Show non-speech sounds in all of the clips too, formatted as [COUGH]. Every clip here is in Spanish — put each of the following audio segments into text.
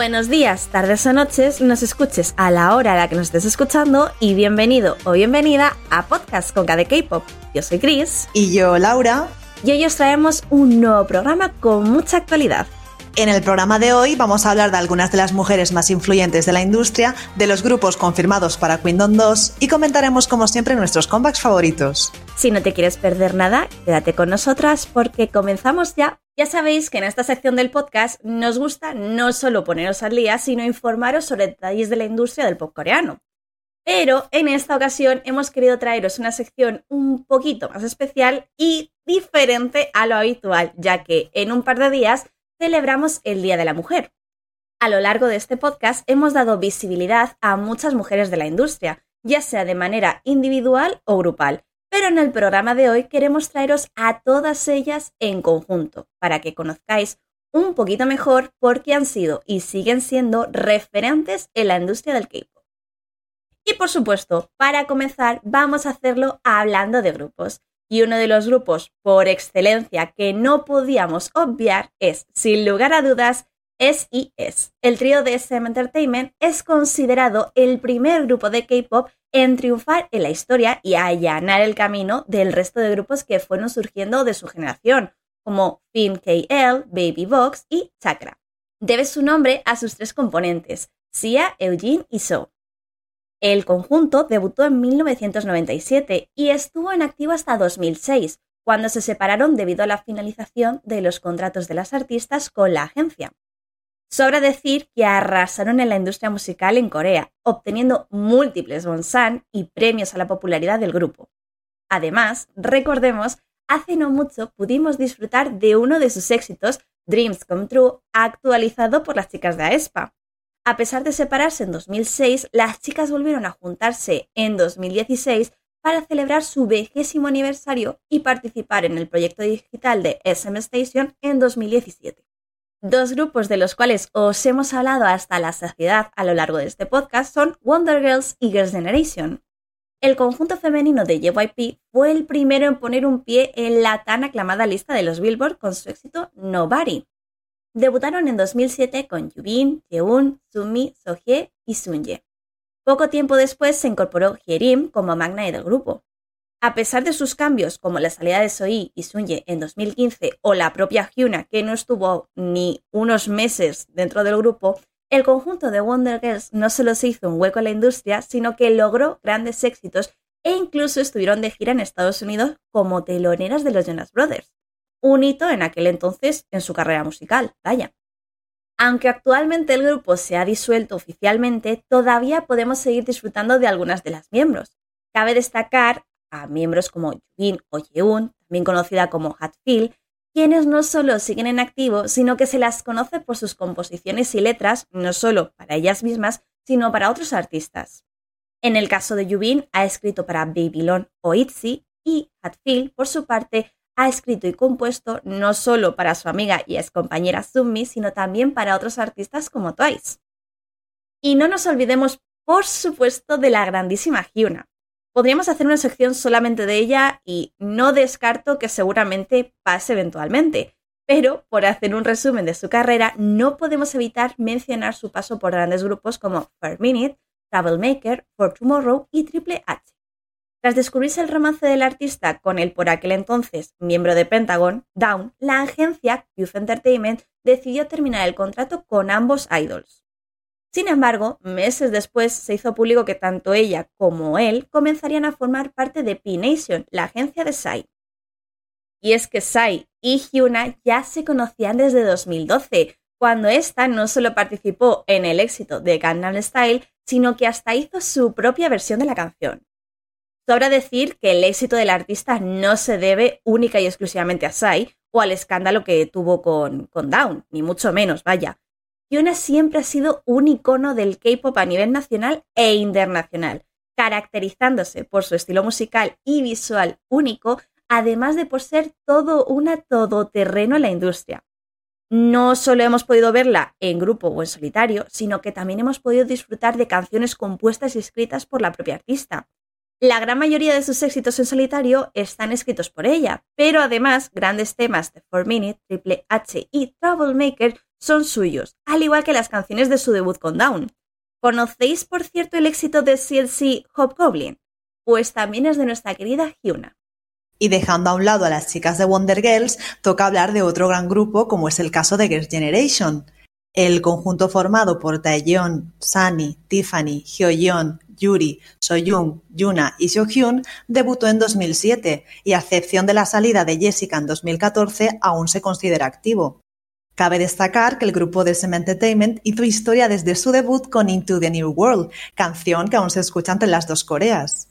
Buenos días, tardes o noches, nos escuches a la hora a la que nos estés escuchando y bienvenido o bienvenida a Podcast con KD K-Pop. Yo soy Chris. Y yo, Laura. Y hoy os traemos un nuevo programa con mucha actualidad. En el programa de hoy vamos a hablar de algunas de las mujeres más influyentes de la industria, de los grupos confirmados para Queendom 2 y comentaremos como siempre nuestros comebacks favoritos. Si no te quieres perder nada, quédate con nosotras porque comenzamos ya. Ya sabéis que en esta sección del podcast nos gusta no solo poneros al día, sino informaros sobre detalles de la industria del pop coreano. Pero en esta ocasión hemos querido traeros una sección un poquito más especial y diferente a lo habitual, ya que en un par de días celebramos el Día de la Mujer. A lo largo de este podcast hemos dado visibilidad a muchas mujeres de la industria, ya sea de manera individual o grupal, pero en el programa de hoy queremos traeros a todas ellas en conjunto, para que conozcáis un poquito mejor por qué han sido y siguen siendo referentes en la industria del K-pop. Y por supuesto, para comenzar, vamos a hacerlo hablando de grupos. Y uno de los grupos por excelencia que no podíamos obviar es, sin lugar a dudas, SES. El trío de SM Entertainment es considerado el primer grupo de K-pop en triunfar en la historia y allanar el camino del resto de grupos que fueron surgiendo de su generación, como Fin KL, Baby Box y Chakra. Debe su nombre a sus tres componentes, Sia, Eugene y So. El conjunto debutó en 1997 y estuvo en activo hasta 2006, cuando se separaron debido a la finalización de los contratos de las artistas con la agencia. Sobra decir que arrasaron en la industria musical en Corea, obteniendo múltiples bonsan y premios a la popularidad del grupo. Además, recordemos, hace no mucho pudimos disfrutar de uno de sus éxitos, Dreams Come True, actualizado por las chicas de Aespa. A pesar de separarse en 2006, las chicas volvieron a juntarse en 2016 para celebrar su vigésimo aniversario y participar en el proyecto digital de SM Station en 2017. Dos grupos de los cuales os hemos hablado hasta la saciedad a lo largo de este podcast son Wonder Girls y Girls' Generation. El conjunto femenino de JYP fue el primero en poner un pie en la tan aclamada lista de los Billboard con su éxito Nobody, Debutaron en 2007 con Yubin, Jeun, Sumi, Sohye y Sunye. Poco tiempo después se incorporó Hyerim como magna del grupo. A pesar de sus cambios, como la salida de Sohee y Sunye en 2015 o la propia Hyuna, que no estuvo ni unos meses dentro del grupo, el conjunto de Wonder Girls no solo se hizo un hueco en la industria, sino que logró grandes éxitos e incluso estuvieron de gira en Estados Unidos como teloneras de los Jonas Brothers un hito en aquel entonces en su carrera musical, vaya. Aunque actualmente el grupo se ha disuelto oficialmente, todavía podemos seguir disfrutando de algunas de las miembros. Cabe destacar a miembros como Yubin o Yeun, también conocida como Hatfield, quienes no solo siguen en activo, sino que se las conoce por sus composiciones y letras, no solo para ellas mismas, sino para otros artistas. En el caso de Yubin, ha escrito para Babylon o ITZY y Hatfield, por su parte, ha escrito y compuesto no solo para su amiga y ex compañera Sumi, sino también para otros artistas como Twice. Y no nos olvidemos, por supuesto, de la grandísima Hyuna. Podríamos hacer una sección solamente de ella y no descarto que seguramente pase eventualmente, pero por hacer un resumen de su carrera no podemos evitar mencionar su paso por grandes grupos como Fair Minute, Troublemaker, For Tomorrow y Triple H. Tras descubrirse el romance del artista con el por aquel entonces miembro de Pentagon, Down, la agencia Youth Entertainment decidió terminar el contrato con ambos idols. Sin embargo, meses después se hizo público que tanto ella como él comenzarían a formar parte de P-Nation, la agencia de Psy. Y es que Psy y Hyuna ya se conocían desde 2012, cuando esta no solo participó en el éxito de Gangnam Style, sino que hasta hizo su propia versión de la canción. Sobra decir que el éxito del artista no se debe única y exclusivamente a Psy o al escándalo que tuvo con, con Down, ni mucho menos, vaya. Yuna siempre ha sido un icono del K-pop a nivel nacional e internacional, caracterizándose por su estilo musical y visual único, además de por ser todo una todoterreno en la industria. No solo hemos podido verla en grupo o en solitario, sino que también hemos podido disfrutar de canciones compuestas y escritas por la propia artista. La gran mayoría de sus éxitos en solitario están escritos por ella, pero además grandes temas de 4 Minute, Triple H y Troublemaker son suyos, al igual que las canciones de su debut con Down. ¿Conocéis, por cierto, el éxito de CLC Hobgoblin? Pues también es de nuestra querida Hyuna. Y dejando a un lado a las chicas de Wonder Girls, toca hablar de otro gran grupo como es el caso de Girls' Generation. El conjunto formado por Taeyeon, Sunny, Tiffany, Hyoyeon, Yuri, Soyoung, Yuna y Seohyun debutó en 2007 y a excepción de la salida de Jessica en 2014 aún se considera activo. Cabe destacar que el grupo de SM Entertainment hizo historia desde su debut con Into the New World, canción que aún se escucha entre las dos Coreas.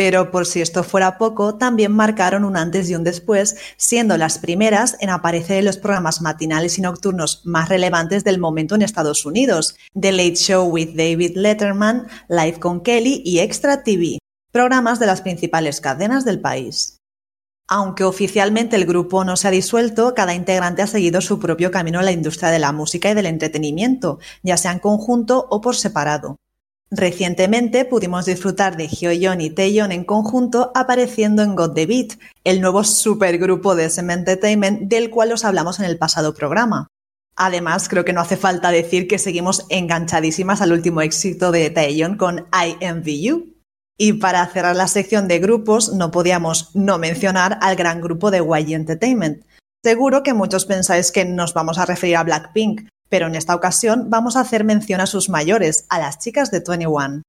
Pero por si esto fuera poco, también marcaron un antes y un después, siendo las primeras en aparecer en los programas matinales y nocturnos más relevantes del momento en Estados Unidos, The Late Show with David Letterman, Live con Kelly y Extra TV, programas de las principales cadenas del país. Aunque oficialmente el grupo no se ha disuelto, cada integrante ha seguido su propio camino en la industria de la música y del entretenimiento, ya sea en conjunto o por separado. Recientemente pudimos disfrutar de Hyoyeon y Taeyeon en conjunto apareciendo en God the Beat, el nuevo supergrupo de SM Entertainment del cual os hablamos en el pasado programa. Además, creo que no hace falta decir que seguimos enganchadísimas al último éxito de Taeyeon con I Envy You. Y para cerrar la sección de grupos, no podíamos no mencionar al gran grupo de YG Entertainment. Seguro que muchos pensáis que nos vamos a referir a Blackpink, pero en esta ocasión vamos a hacer mención a sus mayores, a las chicas de 21.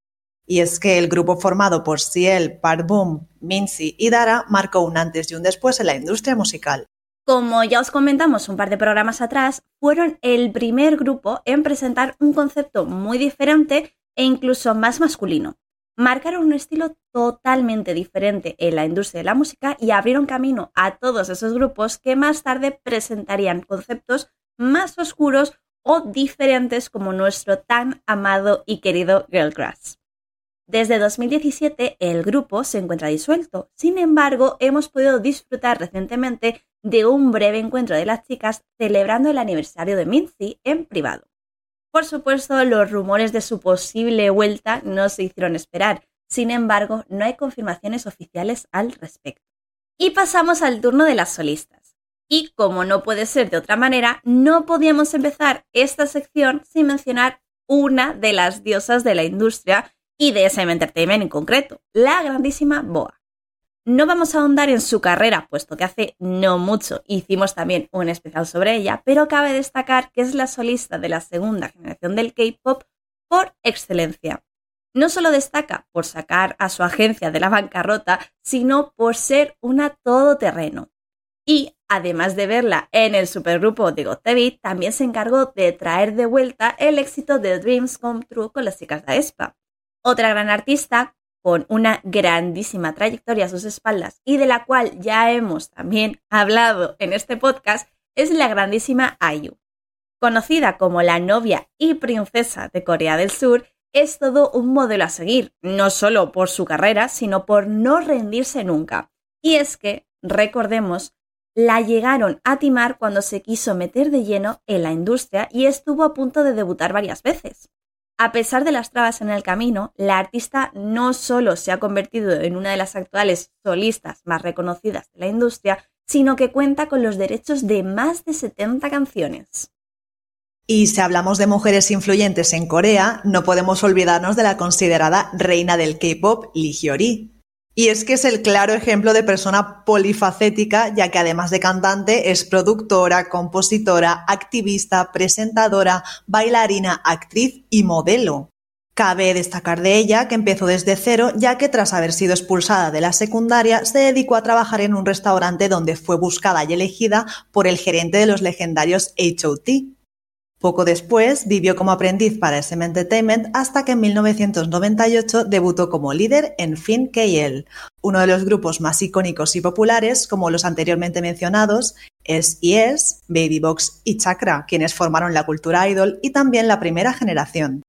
Y es que el grupo formado por Ciel, Park Boom, Minzy y Dara marcó un antes y un después en la industria musical. Como ya os comentamos un par de programas atrás, fueron el primer grupo en presentar un concepto muy diferente e incluso más masculino. Marcaron un estilo totalmente diferente en la industria de la música y abrieron camino a todos esos grupos que más tarde presentarían conceptos más oscuros o diferentes como nuestro tan amado y querido Girlcrush. Desde 2017 el grupo se encuentra disuelto, sin embargo hemos podido disfrutar recientemente de un breve encuentro de las chicas celebrando el aniversario de Minzy en privado. Por supuesto, los rumores de su posible vuelta no se hicieron esperar, sin embargo, no hay confirmaciones oficiales al respecto. Y pasamos al turno de las solistas. Y como no puede ser de otra manera, no podíamos empezar esta sección sin mencionar una de las diosas de la industria y de SM Entertainment en concreto, la grandísima Boa. No vamos a ahondar en su carrera, puesto que hace no mucho hicimos también un especial sobre ella, pero cabe destacar que es la solista de la segunda generación del K-Pop por excelencia. No solo destaca por sacar a su agencia de la bancarrota, sino por ser una todoterreno. Y además de verla en el supergrupo de TV, también se encargó de traer de vuelta el éxito de Dreams Come True con las chicas de Espa. Otra gran artista con una grandísima trayectoria a sus espaldas y de la cual ya hemos también hablado en este podcast es la grandísima IU. Conocida como la novia y princesa de Corea del Sur, es todo un modelo a seguir, no solo por su carrera, sino por no rendirse nunca. Y es que, recordemos, la llegaron a timar cuando se quiso meter de lleno en la industria y estuvo a punto de debutar varias veces. A pesar de las trabas en el camino, la artista no solo se ha convertido en una de las actuales solistas más reconocidas de la industria, sino que cuenta con los derechos de más de 70 canciones. Y si hablamos de mujeres influyentes en Corea, no podemos olvidarnos de la considerada reina del K-pop, Lee Hyori. Y es que es el claro ejemplo de persona polifacética, ya que además de cantante es productora, compositora, activista, presentadora, bailarina, actriz y modelo. Cabe destacar de ella que empezó desde cero, ya que tras haber sido expulsada de la secundaria, se dedicó a trabajar en un restaurante donde fue buscada y elegida por el gerente de los legendarios HOT. Poco después vivió como aprendiz para SM Entertainment hasta que en 1998 debutó como líder en Fin KL, uno de los grupos más icónicos y populares como los anteriormente mencionados SES, Babybox y Chakra, quienes formaron la cultura idol y también la primera generación.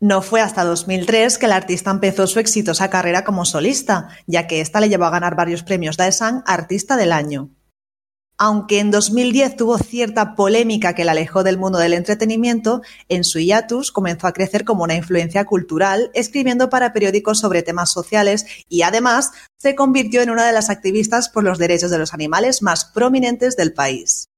No fue hasta 2003 que el artista empezó su exitosa carrera como solista, ya que ésta le llevó a ganar varios premios Daesang Artista del Año. Aunque en 2010 tuvo cierta polémica que la alejó del mundo del entretenimiento, en su hiatus comenzó a crecer como una influencia cultural, escribiendo para periódicos sobre temas sociales y además se convirtió en una de las activistas por los derechos de los animales más prominentes del país.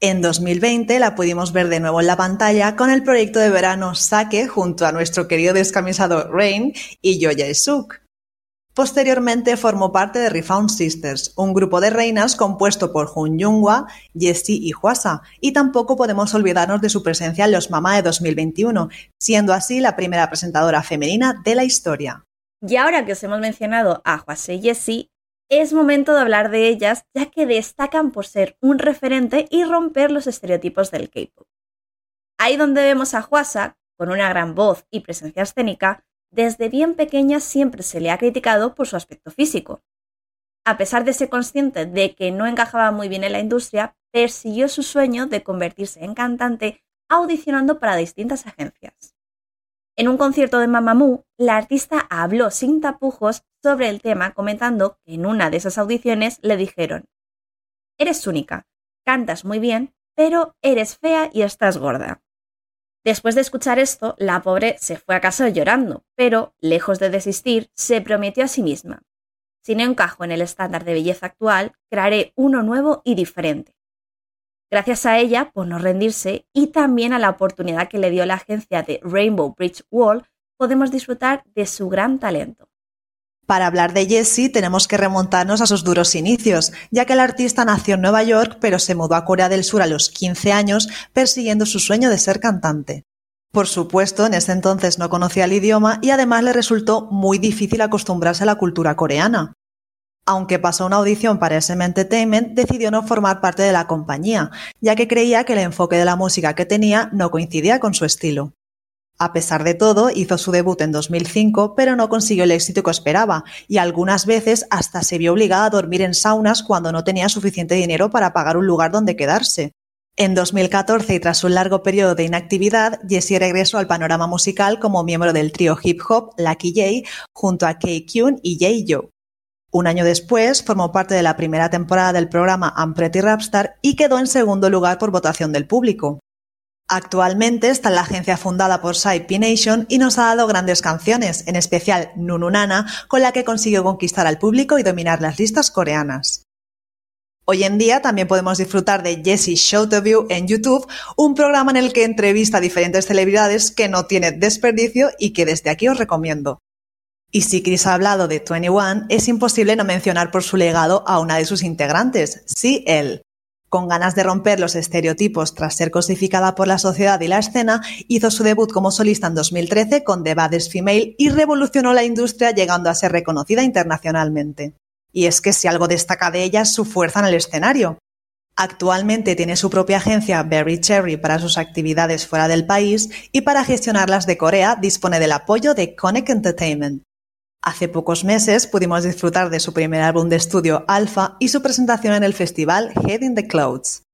En 2020 la pudimos ver de nuevo en la pantalla con el proyecto de verano Sake junto a nuestro querido descamisado Rain y Yoya Suk. Posteriormente formó parte de Refound Sisters, un grupo de reinas compuesto por Jun Yunghwa, Jessie y Huasa, y tampoco podemos olvidarnos de su presencia en Los Mamá de 2021, siendo así la primera presentadora femenina de la historia. Y ahora que os hemos mencionado a Huasa y Jessie, es momento de hablar de ellas, ya que destacan por ser un referente y romper los estereotipos del K-pop. Ahí donde vemos a Huasa, con una gran voz y presencia escénica, desde bien pequeña siempre se le ha criticado por su aspecto físico. A pesar de ser consciente de que no encajaba muy bien en la industria, persiguió su sueño de convertirse en cantante audicionando para distintas agencias. En un concierto de Mamamoo, la artista habló sin tapujos sobre el tema, comentando que en una de esas audiciones le dijeron, Eres única, cantas muy bien, pero eres fea y estás gorda. Después de escuchar esto, la pobre se fue a casa llorando, pero, lejos de desistir, se prometió a sí misma. Si no encajo en el estándar de belleza actual, crearé uno nuevo y diferente. Gracias a ella por no rendirse y también a la oportunidad que le dio la agencia de Rainbow Bridge Wall, podemos disfrutar de su gran talento. Para hablar de Jessie tenemos que remontarnos a sus duros inicios, ya que el artista nació en Nueva York pero se mudó a Corea del Sur a los 15 años persiguiendo su sueño de ser cantante. Por supuesto, en ese entonces no conocía el idioma y además le resultó muy difícil acostumbrarse a la cultura coreana. Aunque pasó una audición para SM Entertainment, decidió no formar parte de la compañía, ya que creía que el enfoque de la música que tenía no coincidía con su estilo. A pesar de todo, hizo su debut en 2005, pero no consiguió el éxito que esperaba, y algunas veces hasta se vio obligada a dormir en saunas cuando no tenía suficiente dinero para pagar un lugar donde quedarse. En 2014 y tras un largo periodo de inactividad, Jessie regresó al panorama musical como miembro del trío hip hop Lucky J junto a K-Kyun y J-Yo. Un año después formó parte de la primera temporada del programa I'm Pretty Rapstar y quedó en segundo lugar por votación del público. Actualmente está en la agencia fundada por P Nation y nos ha dado grandes canciones, en especial Nununana, con la que consiguió conquistar al público y dominar las listas coreanas. Hoy en día también podemos disfrutar de Jessie Show to View en YouTube, un programa en el que entrevista a diferentes celebridades que no tiene desperdicio y que desde aquí os recomiendo. Y si Chris ha hablado de 21, es imposible no mencionar por su legado a una de sus integrantes, sí, él. Con ganas de romper los estereotipos tras ser cosificada por la sociedad y la escena, hizo su debut como solista en 2013 con The Baddest Female y revolucionó la industria llegando a ser reconocida internacionalmente. Y es que si algo destaca de ella es su fuerza en el escenario. Actualmente tiene su propia agencia Berry Cherry para sus actividades fuera del país y para gestionarlas de Corea dispone del apoyo de Connect Entertainment. Hace pocos meses pudimos disfrutar de su primer álbum de estudio Alpha y su presentación en el festival Head in the Clouds.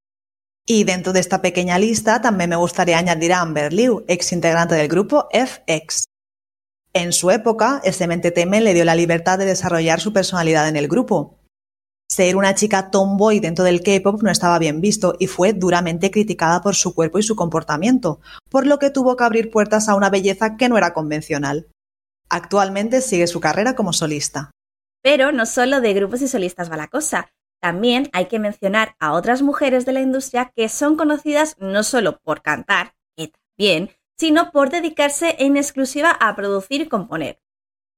Y dentro de esta pequeña lista también me gustaría añadir a Amber Liu, ex integrante del grupo FX. En su época, SMNTTM le dio la libertad de desarrollar su personalidad en el grupo. Ser una chica tomboy dentro del K-pop no estaba bien visto y fue duramente criticada por su cuerpo y su comportamiento, por lo que tuvo que abrir puertas a una belleza que no era convencional. Actualmente sigue su carrera como solista. Pero no solo de grupos y solistas va la cosa. También hay que mencionar a otras mujeres de la industria que son conocidas no solo por cantar, que también, sino por dedicarse en exclusiva a producir y componer.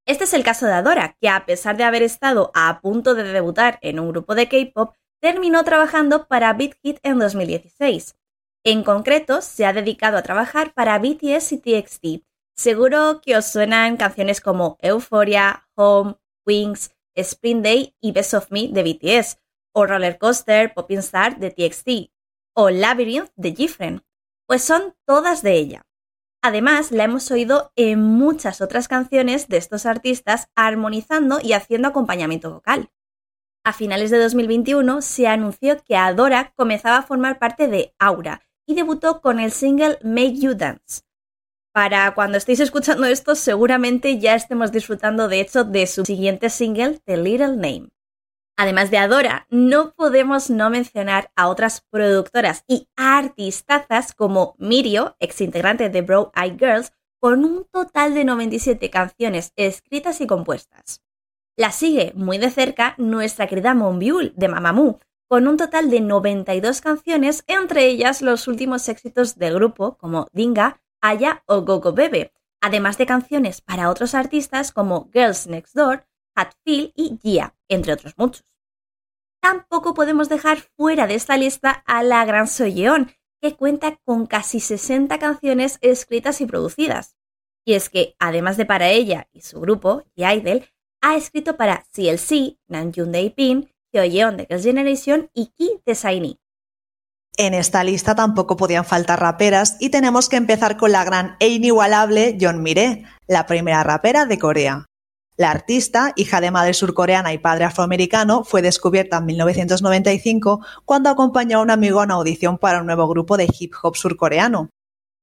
Este es el caso de Adora, que a pesar de haber estado a punto de debutar en un grupo de K-pop, terminó trabajando para Beat Hit en 2016. En concreto, se ha dedicado a trabajar para BTS y TXT, Seguro que os suenan canciones como Euphoria, Home, Wings, Spring Day y Best of Me de BTS, o Roller Coaster, Popping Star de TXT, o Labyrinth de Gifren, pues son todas de ella. Además, la hemos oído en muchas otras canciones de estos artistas armonizando y haciendo acompañamiento vocal. A finales de 2021 se anunció que Adora comenzaba a formar parte de Aura y debutó con el single Make You Dance, para cuando estéis escuchando esto, seguramente ya estemos disfrutando de hecho de su siguiente single, The Little Name. Además de Adora, no podemos no mencionar a otras productoras y artistazas como Mirio, ex integrante de Bro Eye Girls, con un total de 97 canciones escritas y compuestas. La sigue muy de cerca nuestra querida Monbiul de Mamamoo, con un total de 92 canciones, entre ellas los últimos éxitos del grupo como Dinga, Aya o Gogo Bebe, además de canciones para otros artistas como Girls Next Door, Hatfield y Gia, entre otros muchos. Tampoco podemos dejar fuera de esta lista a la Gran Soyeon, que cuenta con casi 60 canciones escritas y producidas. Y es que, además de para ella y su grupo, The Idol, ha escrito para CLC, Namjoon Pin, Hyoyeon de Girls' Generation y Ki de SHINee. En esta lista tampoco podían faltar raperas y tenemos que empezar con la gran e inigualable Yeon Mire, la primera rapera de Corea. La artista, hija de madre surcoreana y padre afroamericano, fue descubierta en 1995 cuando acompañó a un amigo a una audición para un nuevo grupo de hip hop surcoreano.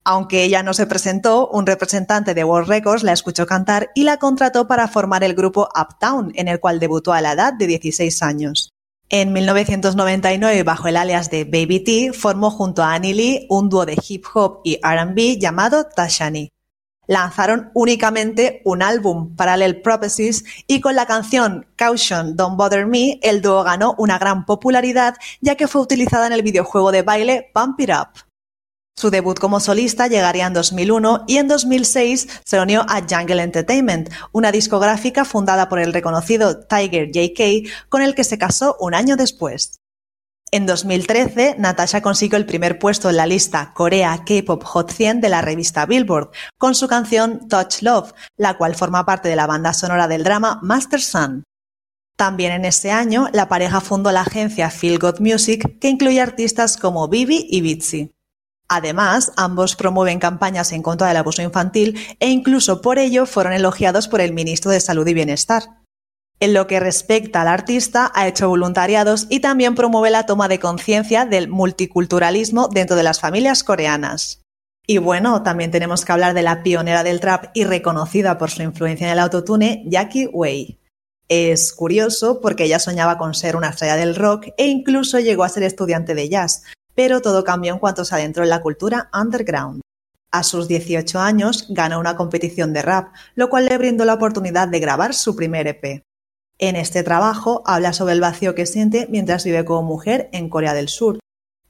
Aunque ella no se presentó, un representante de World Records la escuchó cantar y la contrató para formar el grupo Uptown, en el cual debutó a la edad de 16 años. En 1999, bajo el alias de Baby T, formó junto a Annie Lee un dúo de hip hop y RB llamado Tashani lanzaron únicamente un álbum, Parallel Prophecies, y con la canción Caution, Don't Bother Me, el dúo ganó una gran popularidad ya que fue utilizada en el videojuego de baile Pump It Up. Su debut como solista llegaría en 2001 y en 2006 se unió a Jungle Entertainment, una discográfica fundada por el reconocido Tiger JK con el que se casó un año después. En 2013, Natasha consiguió el primer puesto en la lista Corea K-Pop Hot 100 de la revista Billboard, con su canción Touch Love, la cual forma parte de la banda sonora del drama Master Sun. También en ese año, la pareja fundó la agencia Feel Good Music, que incluye artistas como Bibi y Bitsy. Además, ambos promueven campañas en contra del abuso infantil e incluso por ello fueron elogiados por el ministro de Salud y Bienestar. En lo que respecta al artista, ha hecho voluntariados y también promueve la toma de conciencia del multiculturalismo dentro de las familias coreanas. Y bueno, también tenemos que hablar de la pionera del trap y reconocida por su influencia en el autotune, Jackie Wei. Es curioso porque ella soñaba con ser una estrella del rock e incluso llegó a ser estudiante de jazz, pero todo cambió en cuanto se adentró en la cultura underground. A sus 18 años ganó una competición de rap, lo cual le brindó la oportunidad de grabar su primer EP. En este trabajo habla sobre el vacío que siente mientras vive como mujer en Corea del Sur.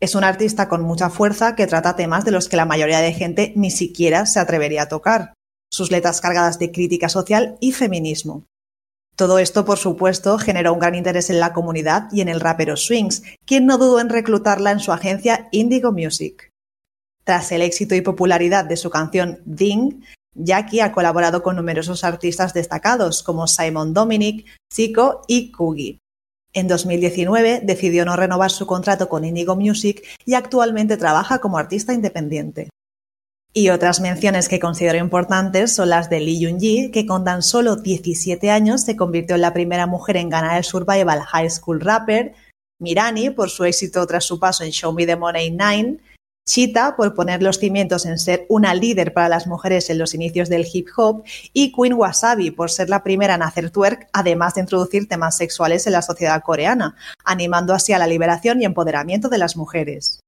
Es un artista con mucha fuerza que trata temas de los que la mayoría de gente ni siquiera se atrevería a tocar. Sus letras cargadas de crítica social y feminismo. Todo esto, por supuesto, generó un gran interés en la comunidad y en el rapero Swings, quien no dudó en reclutarla en su agencia Indigo Music. Tras el éxito y popularidad de su canción Ding, Jackie ha colaborado con numerosos artistas destacados como Simon Dominic, Zico y Kugi. En 2019 decidió no renovar su contrato con Indigo Music y actualmente trabaja como artista independiente. Y otras menciones que considero importantes son las de Lee Yoon-ji, que con tan solo 17 años se convirtió en la primera mujer en ganar el Survival High School Rapper, Mirani por su éxito tras su paso en Show Me the Money 9, Cheetah por poner los cimientos en ser una líder para las mujeres en los inicios del hip hop y Queen Wasabi por ser la primera en hacer twerk, además de introducir temas sexuales en la sociedad coreana, animando así a la liberación y empoderamiento de las mujeres.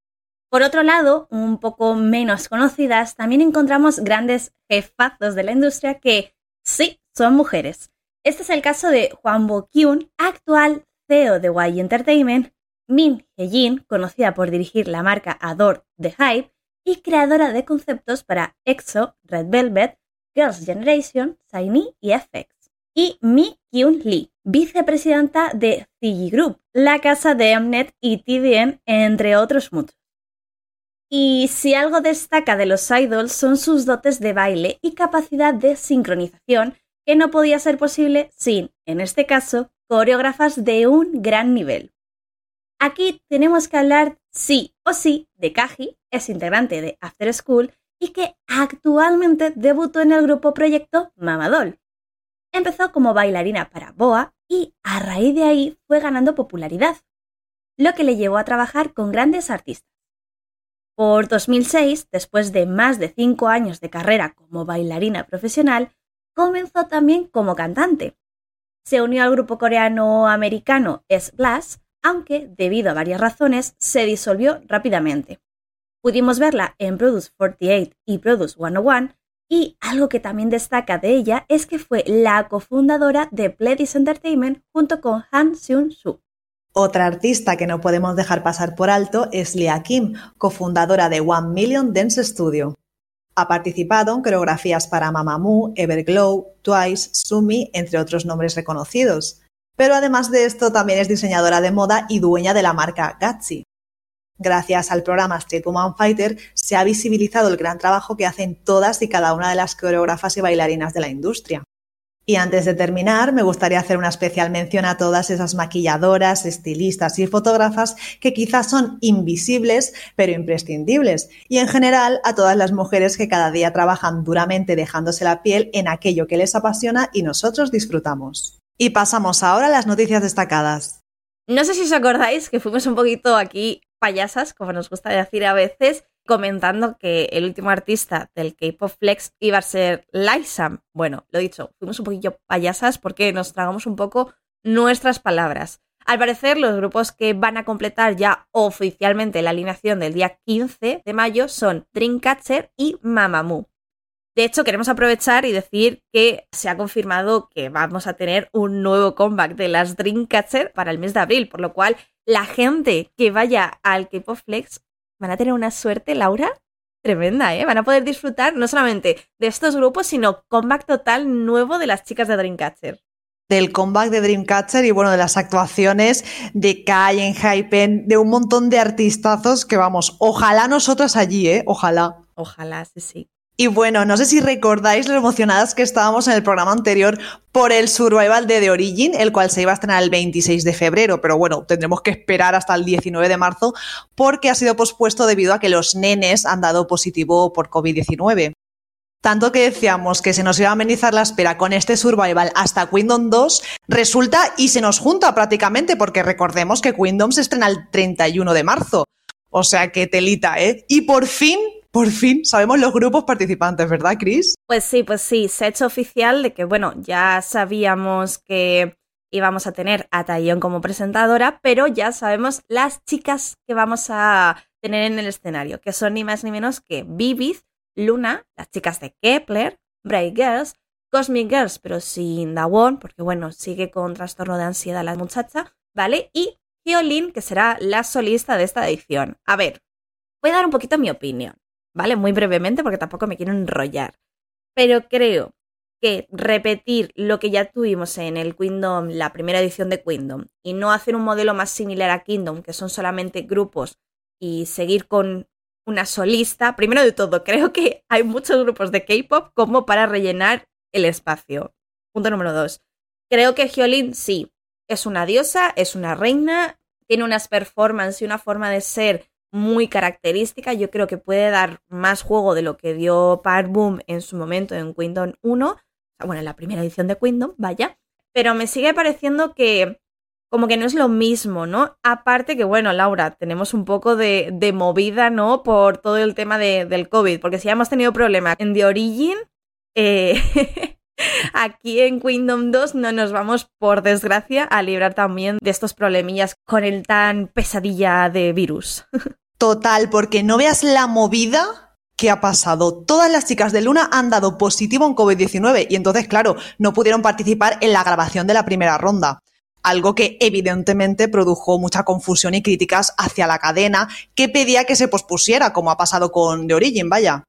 Por otro lado, un poco menos conocidas, también encontramos grandes jefazos de la industria que sí son mujeres. Este es el caso de Juan Bo Kyun, actual CEO de Y Entertainment, Min Hye-jin, conocida por dirigir la marca Adore The Hype y creadora de conceptos para EXO, Red Velvet, Girls' Generation, SHINee y FX. Y Mi Kyun Lee, vicepresidenta de CG Group, la casa de Mnet y TVN, entre otros muchos. Y si algo destaca de los idols son sus dotes de baile y capacidad de sincronización, que no podía ser posible sin, en este caso, coreógrafas de un gran nivel. Aquí tenemos que hablar sí o sí de Kaji, es integrante de After School y que actualmente debutó en el grupo proyecto Mamadol. Empezó como bailarina para Boa y a raíz de ahí fue ganando popularidad, lo que le llevó a trabajar con grandes artistas. Por 2006, después de más de cinco años de carrera como bailarina profesional, comenzó también como cantante. se unió al grupo coreano-americano S-Blast, aunque, debido a varias razones, se disolvió rápidamente. Pudimos verla en Produce 48 y Produce 101, y algo que también destaca de ella es que fue la cofundadora de Pledis Entertainment junto con Han Seung-soo. Otra artista que no podemos dejar pasar por alto es Lia Kim, cofundadora de One Million Dance Studio. Ha participado en coreografías para Mamamoo, Everglow, Twice, Sumi, entre otros nombres reconocidos. Pero además de esto también es diseñadora de moda y dueña de la marca Gatsby. Gracias al programa Street Woman Fighter se ha visibilizado el gran trabajo que hacen todas y cada una de las coreógrafas y bailarinas de la industria. Y antes de terminar, me gustaría hacer una especial mención a todas esas maquilladoras, estilistas y fotógrafas que quizás son invisibles, pero imprescindibles. Y en general a todas las mujeres que cada día trabajan duramente dejándose la piel en aquello que les apasiona y nosotros disfrutamos. Y pasamos ahora a las noticias destacadas. No sé si os acordáis que fuimos un poquito aquí payasas, como nos gusta decir a veces, comentando que el último artista del K-Pop Flex iba a ser Lysam. Bueno, lo dicho, fuimos un poquillo payasas porque nos tragamos un poco nuestras palabras. Al parecer, los grupos que van a completar ya oficialmente la alineación del día 15 de mayo son Dreamcatcher y Mamamoo. De hecho, queremos aprovechar y decir que se ha confirmado que vamos a tener un nuevo comeback de las Dreamcatcher para el mes de abril, por lo cual la gente que vaya al K-Pop Flex van a tener una suerte, Laura, tremenda, ¿eh? Van a poder disfrutar no solamente de estos grupos, sino comeback total nuevo de las chicas de Dreamcatcher del comeback de Dreamcatcher y bueno, de las actuaciones de Kai en Hypen, de un montón de artistazos que vamos, ojalá nosotras allí, ¿eh? Ojalá. Ojalá, sí, sí. Y bueno, no sé si recordáis lo emocionadas que estábamos en el programa anterior por el Survival de The Origin, el cual se iba a estrenar el 26 de febrero, pero bueno, tendremos que esperar hasta el 19 de marzo porque ha sido pospuesto debido a que los nenes han dado positivo por COVID-19. Tanto que decíamos que se nos iba a amenizar la espera con este Survival hasta Kingdom 2, resulta y se nos junta prácticamente, porque recordemos que Kingdom se estrena el 31 de marzo. O sea que telita, ¿eh? Y por fin por fin sabemos los grupos participantes, ¿verdad, Chris? Pues sí, pues sí, se ha hecho oficial de que, bueno, ya sabíamos que íbamos a tener a Taeyong como presentadora, pero ya sabemos las chicas que vamos a tener en el escenario, que son ni más ni menos que Vivid, Luna, las chicas de Kepler, Bright Girls, Cosmic Girls, pero sin Dawon, porque bueno, sigue con trastorno de ansiedad la muchacha, ¿vale? Y Hyolyn, que será la solista de esta edición. A ver, voy a dar un poquito mi opinión. ¿Vale? Muy brevemente porque tampoco me quiero enrollar. Pero creo que repetir lo que ya tuvimos en el Kingdom, la primera edición de Kingdom, y no hacer un modelo más similar a Kingdom, que son solamente grupos, y seguir con una solista, primero de todo, creo que hay muchos grupos de K-pop como para rellenar el espacio. Punto número dos. Creo que Hyolyn sí, es una diosa, es una reina, tiene unas performances y una forma de ser muy característica. Yo creo que puede dar más juego de lo que dio Park Boom en su momento en Kingdom 1, bueno, en la primera edición de Kingdom, vaya. Pero me sigue pareciendo que como que no es lo mismo, ¿no? Aparte que, bueno, Laura, tenemos un poco de, de movida, ¿no? Por todo el tema de, del COVID, porque si hemos tenido problemas en The Origin, eh, [LAUGHS] aquí en Kingdom 2 no nos vamos, por desgracia, a librar también de estos problemillas con el tan pesadilla de virus. [LAUGHS] Total, porque no veas la movida que ha pasado. Todas las chicas de Luna han dado positivo en COVID-19 y entonces, claro, no pudieron participar en la grabación de la primera ronda. Algo que evidentemente produjo mucha confusión y críticas hacia la cadena que pedía que se pospusiera, como ha pasado con The Origin, vaya.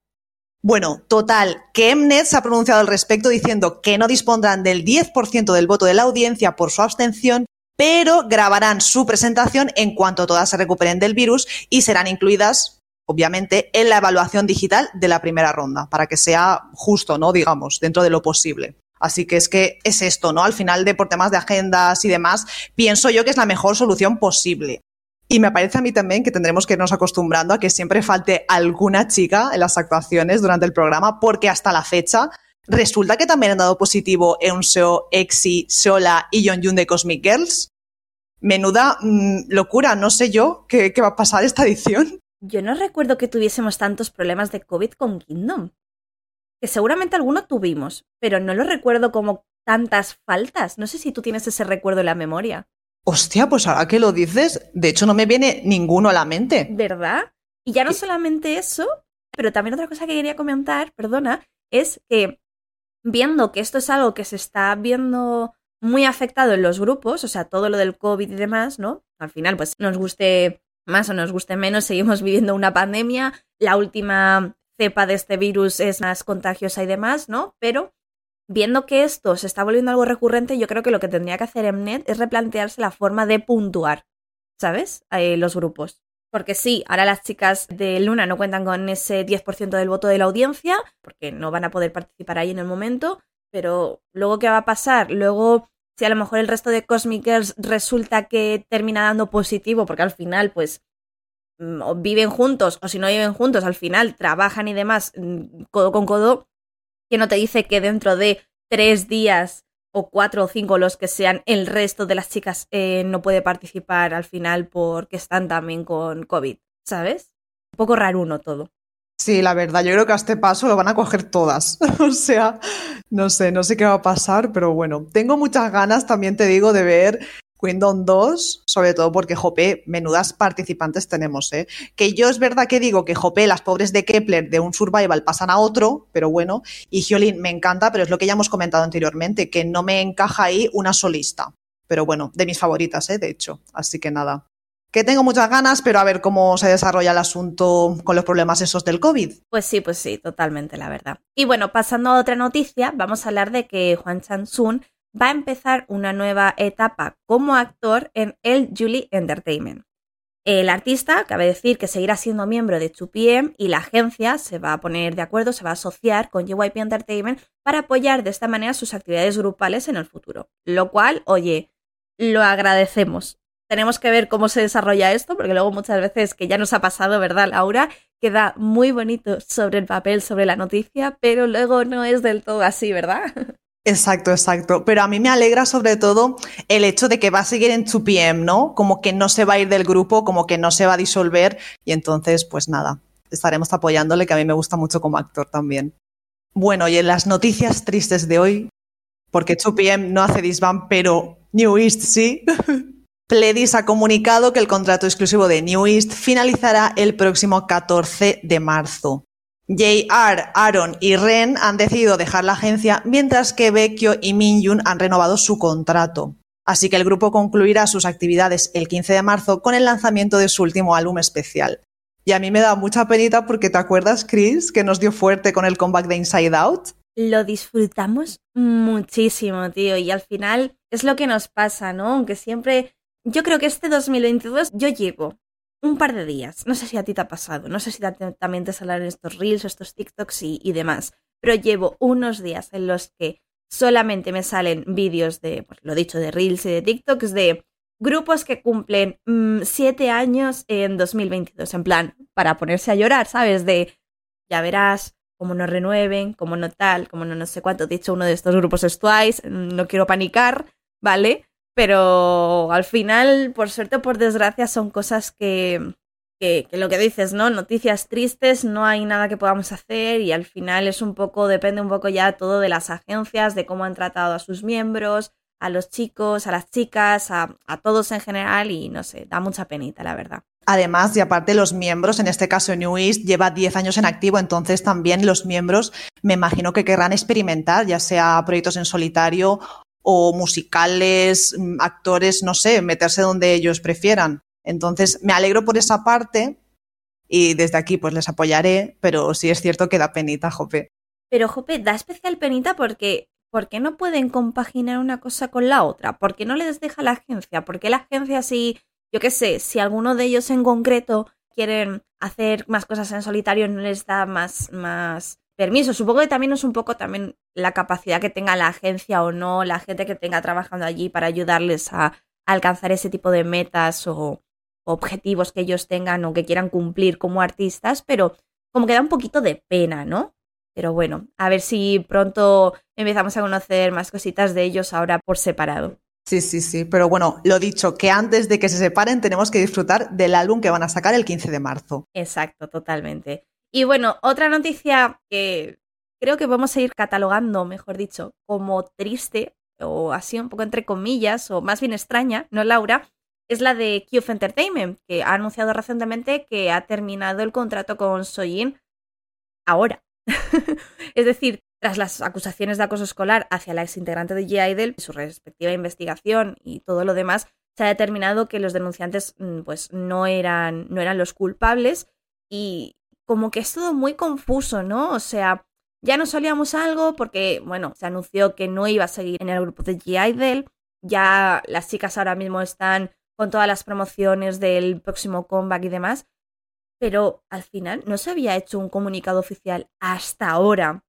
Bueno, total, que Mnet se ha pronunciado al respecto diciendo que no dispondrán del 10% del voto de la audiencia por su abstención pero grabarán su presentación en cuanto todas se recuperen del virus y serán incluidas, obviamente, en la evaluación digital de la primera ronda, para que sea justo, ¿no? Digamos, dentro de lo posible. Así que es que es esto, ¿no? Al final de por temas de agendas y demás, pienso yo que es la mejor solución posible. Y me parece a mí también que tendremos que irnos acostumbrando a que siempre falte alguna chica en las actuaciones durante el programa, porque hasta la fecha Resulta que también han dado positivo Eunso, Exi, Sola y Yeonjun de Cosmic Girls. Menuda mm, locura, no sé yo qué, qué va a pasar esta edición. Yo no recuerdo que tuviésemos tantos problemas de COVID con Kingdom. Que seguramente alguno tuvimos, pero no lo recuerdo como tantas faltas. No sé si tú tienes ese recuerdo en la memoria. Hostia, pues ahora que lo dices, de hecho no me viene ninguno a la mente. ¿Verdad? Y ya no solamente eso, pero también otra cosa que quería comentar, perdona, es que viendo que esto es algo que se está viendo muy afectado en los grupos, o sea, todo lo del COVID y demás, ¿no? Al final, pues nos guste más o nos guste menos, seguimos viviendo una pandemia, la última cepa de este virus es más contagiosa y demás, ¿no? Pero viendo que esto se está volviendo algo recurrente, yo creo que lo que tendría que hacer Mnet es replantearse la forma de puntuar, ¿sabes? Eh, los grupos. Porque sí, ahora las chicas de Luna no cuentan con ese 10% del voto de la audiencia, porque no van a poder participar ahí en el momento, pero luego ¿qué va a pasar? Luego, si a lo mejor el resto de Cosmic Girls resulta que termina dando positivo, porque al final, pues, mm, viven juntos, o si no viven juntos, al final trabajan y demás mm, codo con codo, que no te dice que dentro de tres días o cuatro o cinco los que sean, el resto de las chicas eh, no puede participar al final porque están también con COVID, ¿sabes? Un poco raro uno todo. Sí, la verdad, yo creo que a este paso lo van a coger todas. [LAUGHS] o sea, no sé, no sé qué va a pasar, pero bueno, tengo muchas ganas, también te digo, de ver Kingdom 2, sobre todo porque Jope, menudas participantes tenemos, ¿eh? Que yo es verdad que digo que Jope, las pobres de Kepler de un survival pasan a otro, pero bueno, y Hyolyn me encanta, pero es lo que ya hemos comentado anteriormente, que no me encaja ahí una solista. Pero bueno, de mis favoritas, ¿eh? De hecho, así que nada. Que tengo muchas ganas, pero a ver cómo se desarrolla el asunto con los problemas esos del COVID. Pues sí, pues sí, totalmente, la verdad. Y bueno, pasando a otra noticia, vamos a hablar de que Juan Chan-sun va a empezar una nueva etapa como actor en el Julie Entertainment. El artista, cabe decir que seguirá siendo miembro de 2PM y la agencia se va a poner de acuerdo, se va a asociar con JYP Entertainment para apoyar de esta manera sus actividades grupales en el futuro. Lo cual, oye, lo agradecemos. Tenemos que ver cómo se desarrolla esto, porque luego muchas veces, que ya nos ha pasado, ¿verdad, Laura? Queda muy bonito sobre el papel, sobre la noticia, pero luego no es del todo así, ¿verdad? [LAUGHS] Exacto, exacto. Pero a mí me alegra sobre todo el hecho de que va a seguir en 2PM, ¿no? Como que no se va a ir del grupo, como que no se va a disolver. Y entonces, pues nada, estaremos apoyándole, que a mí me gusta mucho como actor también. Bueno, y en las noticias tristes de hoy, porque 2PM no hace disband, pero New East sí. [LAUGHS] Pledis ha comunicado que el contrato exclusivo de New East finalizará el próximo 14 de marzo. JR, Aaron y Ren han decidido dejar la agencia, mientras que Baekyo y Minjun han renovado su contrato. Así que el grupo concluirá sus actividades el 15 de marzo con el lanzamiento de su último álbum especial. Y a mí me da mucha penita porque te acuerdas, Chris, que nos dio fuerte con el comeback de Inside Out. Lo disfrutamos muchísimo, tío, y al final es lo que nos pasa, ¿no? Aunque siempre yo creo que este 2022 yo llevo un par de días. No sé si a ti te ha pasado, no sé si también te salen estos reels, estos TikToks y, demás, pero llevo unos días en los que solamente me salen vídeos de, pues lo dicho, de reels y de TikToks de grupos que cumplen mm, siete años en 2022, en plan, para ponerse a llorar, ¿sabes? De, ya verás, cómo no renueven, cómo no tal, cómo no no sé cuánto. Dicho, uno de estos grupos es Twice, no quiero panicar, ¿vale? Pero al final, por suerte o por desgracia, son cosas que, que, lo que dices, ¿no? Noticias tristes, no hay nada que podamos hacer y al final es un poco, depende un poco ya todo de las agencias, de cómo han tratado a sus miembros, a los chicos, a las chicas, a, a todos en general y no sé, da mucha penita, la verdad. Además, y aparte los miembros, en este caso New East, lleva 10 años en activo, entonces también los miembros me imagino que querrán experimentar, ya sea proyectos en solitario o musicales, mm, actores, no sé, meterse donde ellos prefieran. Entonces, me alegro por esa parte y desde aquí pues les apoyaré, pero sí es cierto que da penita, Jope. Pero Jope, da especial penita porque ¿por qué no pueden compaginar una cosa con la otra? ¿Por qué no les deja la agencia? ¿Por qué la agencia si, yo qué sé, si alguno de ellos en concreto quieren hacer más cosas en solitario no les da más, más permiso. Supongo que también es un poco también la capacidad que tenga la agencia o no, la gente que tenga trabajando allí para ayudarles a, alcanzar ese tipo de metas o objetivos que ellos tengan o que quieran cumplir como artistas, pero como que da un poquito de pena, ¿no? Pero bueno, a ver si pronto empezamos a conocer más cositas de ellos ahora por separado. Sí, sí, sí, pero bueno, lo dicho, que antes de que se separen tenemos que disfrutar del álbum que van a sacar el 15 de marzo. Exacto, totalmente. Y bueno, otra noticia que, creo que vamos a ir catalogando, mejor dicho, como triste o así un poco entre comillas, o más bien extraña, ¿no, Laura? Es la de Cube Entertainment, que ha anunciado recientemente que ha terminado el contrato con Sojin ahora. [LAUGHS] es decir, tras las acusaciones de acoso escolar hacia la exintegrante de G. su respectiva investigación y todo lo demás, se ha determinado que los denunciantes mm, pues, no, eran, no eran los culpables y como que es todo muy confuso, ¿no? O sea, ya no solíamos algo porque, bueno, se anunció que no iba a seguir en el grupo de G. ya las chicas ahora mismo están con todas las promociones del próximo comeback y demás, pero al final no se había hecho un comunicado oficial hasta ahora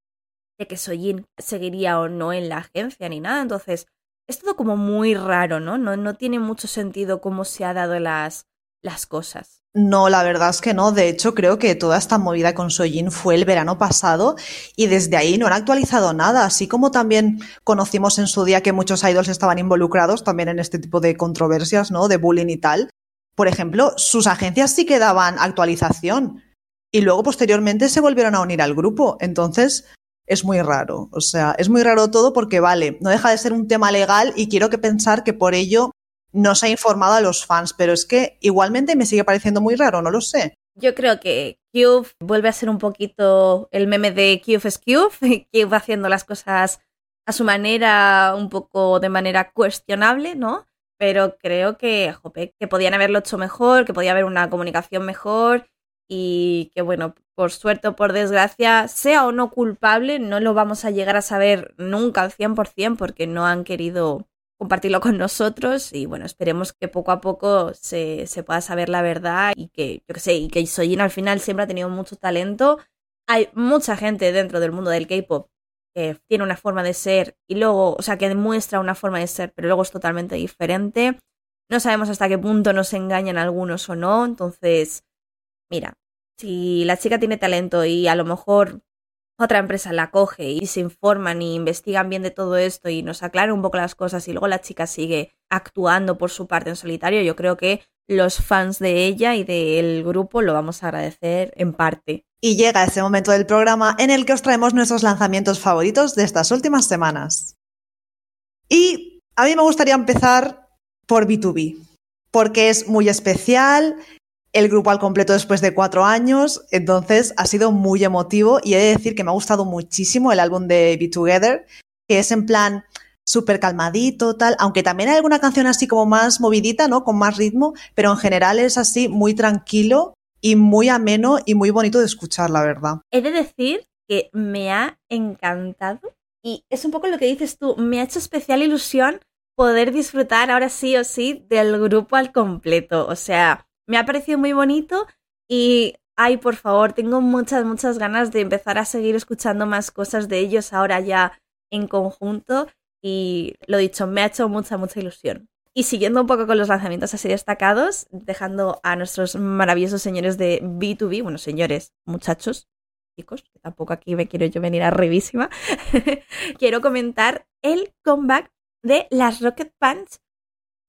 de que Sojin seguiría o no en la agencia ni nada, entonces es todo como muy raro, ¿no? No, no tiene mucho sentido cómo se ha dado las, las cosas. No, la verdad es que no. De hecho, creo que toda esta movida con Sojin fue el verano pasado y desde ahí no han actualizado nada. Así como también conocimos en su día que muchos idols estaban involucrados también en este tipo de controversias, ¿no? De bullying y tal. Por ejemplo, sus agencias sí que daban actualización y luego posteriormente se volvieron a unir al grupo. Entonces, es muy raro. O sea, es muy raro todo porque, vale, no deja de ser un tema legal y quiero que pensar que por ello no se ha informado a los fans, pero es que igualmente me sigue pareciendo muy raro, no lo sé. Yo creo que Cube vuelve a ser un poquito el meme de Cube es Cube, [LAUGHS] que va haciendo las cosas a su manera, un poco de manera cuestionable, ¿no? Pero creo que, jope, que podían haberlo hecho mejor, que podía haber una comunicación mejor y que, bueno, por suerte o por desgracia, sea o no culpable, no lo vamos a llegar a saber nunca al 100% porque no han querido compartirlo con nosotros y bueno, esperemos que poco a poco se, pueda saber la verdad y que, yo que sé, y que Sojin al final siempre ha tenido mucho talento. Hay mucha gente dentro del mundo del K-pop que tiene una forma de ser y luego, o sea, que demuestra una forma de ser, pero luego es totalmente diferente. No sabemos hasta qué punto nos engañan algunos o no, entonces, mira, si la chica tiene talento y a lo mejor otra empresa la coge y se informan y investigan bien de todo esto y nos aclaran un poco las cosas y luego la chica sigue actuando por su parte en solitario, yo creo que los fans de ella y del grupo lo vamos a agradecer en parte. Y llega ese momento del programa en el que os traemos nuestros lanzamientos favoritos de estas últimas semanas. Y a mí me gustaría empezar por B2B, porque es muy especial, el grupo al completo después de cuatro años, entonces ha sido muy emotivo y he de decir que me ha gustado muchísimo el álbum de Be Together, que es en plan súper calmadito, tal, aunque también hay alguna canción así como más movidita, ¿no? Con más ritmo, pero en general es así muy tranquilo y muy ameno y muy bonito de escuchar, la verdad. He de decir que me ha encantado y es un poco lo que dices tú, me ha hecho especial ilusión poder disfrutar ahora sí o sí del grupo al completo, o sea, me ha parecido muy bonito y, ay, por favor, tengo muchas, muchas ganas de empezar a seguir escuchando más cosas de ellos ahora ya en conjunto y lo dicho, me ha hecho mucha, mucha ilusión. Y siguiendo un poco con los lanzamientos así destacados, dejando a nuestros maravillosos señores de B2B, bueno, señores, muchachos, chicos, que tampoco aquí me quiero yo venir arribísima, [LAUGHS] quiero comentar el comeback de las Rocket Punch.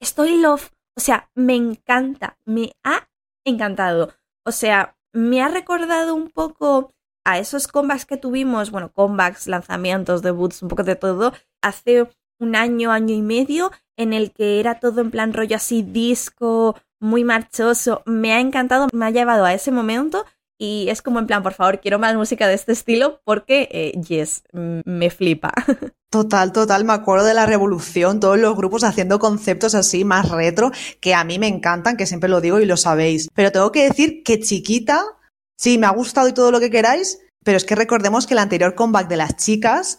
Estoy love o sea, me encanta, me ha encantado. O sea, me ha recordado un poco a esos comebacks que tuvimos, bueno, comebacks, lanzamientos, debuts, un poco de todo, hace un año, año y medio, en el que era todo en plan rollo así disco, muy marchoso. Me ha encantado, me ha llevado a ese momento y es como en plan, por favor, quiero más música de este estilo porque, eh, yes, me flipa. [LAUGHS] Total, total. Me acuerdo de la revolución, todos los grupos haciendo conceptos así más retro, que a mí me encantan, que siempre lo digo y lo sabéis. Pero tengo que decir que chiquita, sí, me ha gustado y todo lo que queráis, pero es que recordemos que el anterior comeback de las chicas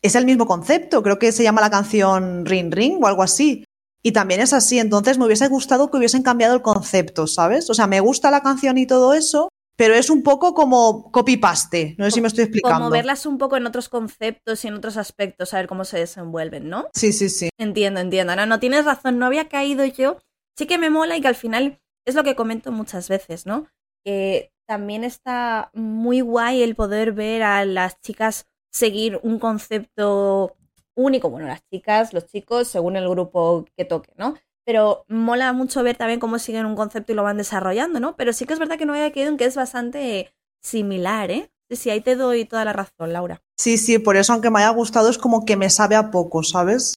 es el mismo concepto. Creo que se llama la canción Ring Ring o algo así. Y también es así, entonces me hubiese gustado que hubiesen cambiado el concepto, ¿sabes? O sea, me gusta la canción y todo eso, pero es un poco como copy-paste. No sé si me estoy explicando. Como verlas un poco en otros conceptos y en otros aspectos, a ver cómo se desenvuelven, ¿no? Sí, sí, sí. Entiendo, entiendo. No, no tienes razón, no había caído yo. Sí que me mola y que al final es lo que comento muchas veces, ¿no? Que también está muy guay el poder ver a las chicas seguir un concepto único. Bueno, las chicas, los chicos, según el grupo que toque, ¿no? Pero mola mucho ver también cómo siguen un concepto y lo van desarrollando, ¿no? Pero sí que es verdad que no había quedado en que es bastante similar, ¿eh? Sí, ahí te doy toda la razón, Laura. Sí, sí, por eso aunque me haya gustado es como que me sabe a poco, ¿sabes?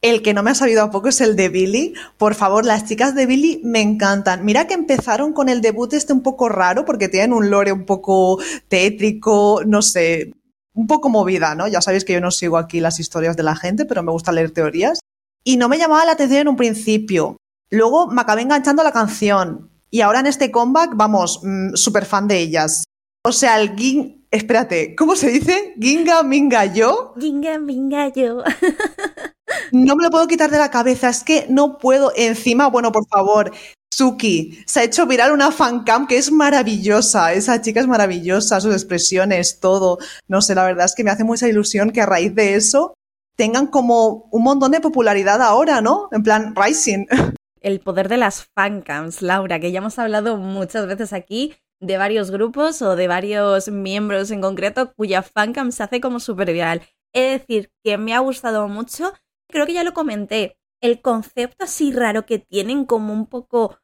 El que no me ha sabido a poco es el de Billy. Por favor, las chicas de Billy me encantan. Mira que empezaron con el debut este un poco raro porque tienen un lore un poco tétrico, no sé, un poco movida, ¿no? Ya sabéis que yo no sigo aquí las historias de la gente, pero me gusta leer teorías. Y no me llamaba la atención en un principio. Luego me acabé enganchando a la canción. Y ahora en este comeback, vamos, mm, súper fan de ellas. O sea, el ging... Espérate, ¿cómo se dice? Ginga Minga Yo. Ginga Minga Yo. [LAUGHS] no me lo puedo quitar de la cabeza, es que no puedo. Encima, bueno, por favor, Suki, se ha hecho viral una fancam que es maravillosa. Esa chica es maravillosa, sus expresiones, todo. No sé, la verdad es que me hace mucha ilusión que a raíz de eso tengan como un montón de popularidad ahora, ¿no? En plan, Rising. [LAUGHS] El poder de las fancams, Laura, que ya hemos hablado muchas veces aquí de varios grupos o de varios miembros en concreto cuya fancam se hace como súper viral. Es decir, que me ha gustado mucho. Creo que ya lo comenté. El concepto así raro que tienen como un poco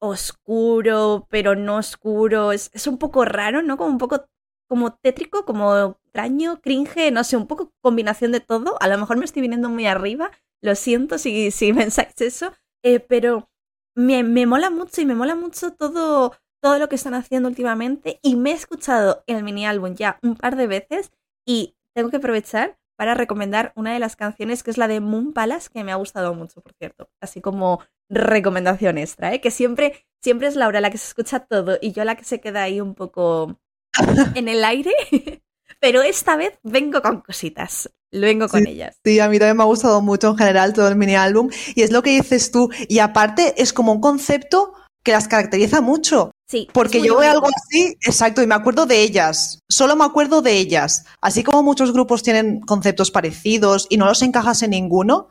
oscuro, pero no oscuro. Es, es un poco raro, ¿no? Como un poco como tétrico, como extraño, cringe, no sé, un poco combinación de todo. A lo mejor me estoy viniendo muy arriba. Lo siento si, si [LAUGHS] pensáis eso. Eh, pero me, me mola mucho y me mola mucho todo todo lo que están haciendo últimamente y me he escuchado el mini álbum ya un par de veces y tengo que aprovechar para recomendar una de las canciones que es la de Moon Palace que me ha gustado mucho, por cierto, así como recomendación extra, ¿eh? que siempre, siempre es Laura la que se escucha todo y yo la que se queda ahí un poco [LAUGHS] en el aire, [LAUGHS] pero esta vez vengo con cositas. Vengo con ellas. Sí, a mí también me ha gustado mucho en general todo el mini álbum. Y es lo que dices tú. Y aparte es como un concepto que las caracteriza mucho. Sí. Porque yo veo algo así, exacto, y me acuerdo de ellas. Solo me acuerdo de ellas. Así como muchos grupos tienen conceptos parecidos y no los encajas en ninguno,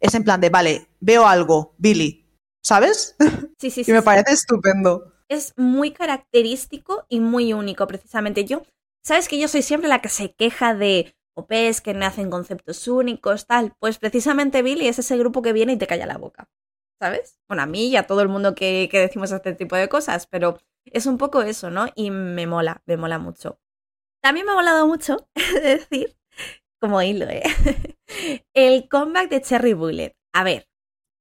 es en plan de, vale, veo algo, Billy, ¿sabes? Sí, sí, sí. [LAUGHS] y me parece estupendo. Es muy característico y muy único, precisamente. Yo, ¿sabes que yo soy siempre la que se queja de OPs que hacen conceptos únicos, tal? Pues precisamente Billy es ese grupo que viene y te calla la boca. ¿sabes? Bueno, a mí y a todo el mundo que, decimos este tipo de cosas, pero es un poco eso, ¿no? Y me mola, me mola mucho. También me ha molado mucho, [LAUGHS] decir, como hilo, ¿eh? [LAUGHS] El comeback de Cherry Bullet. A ver,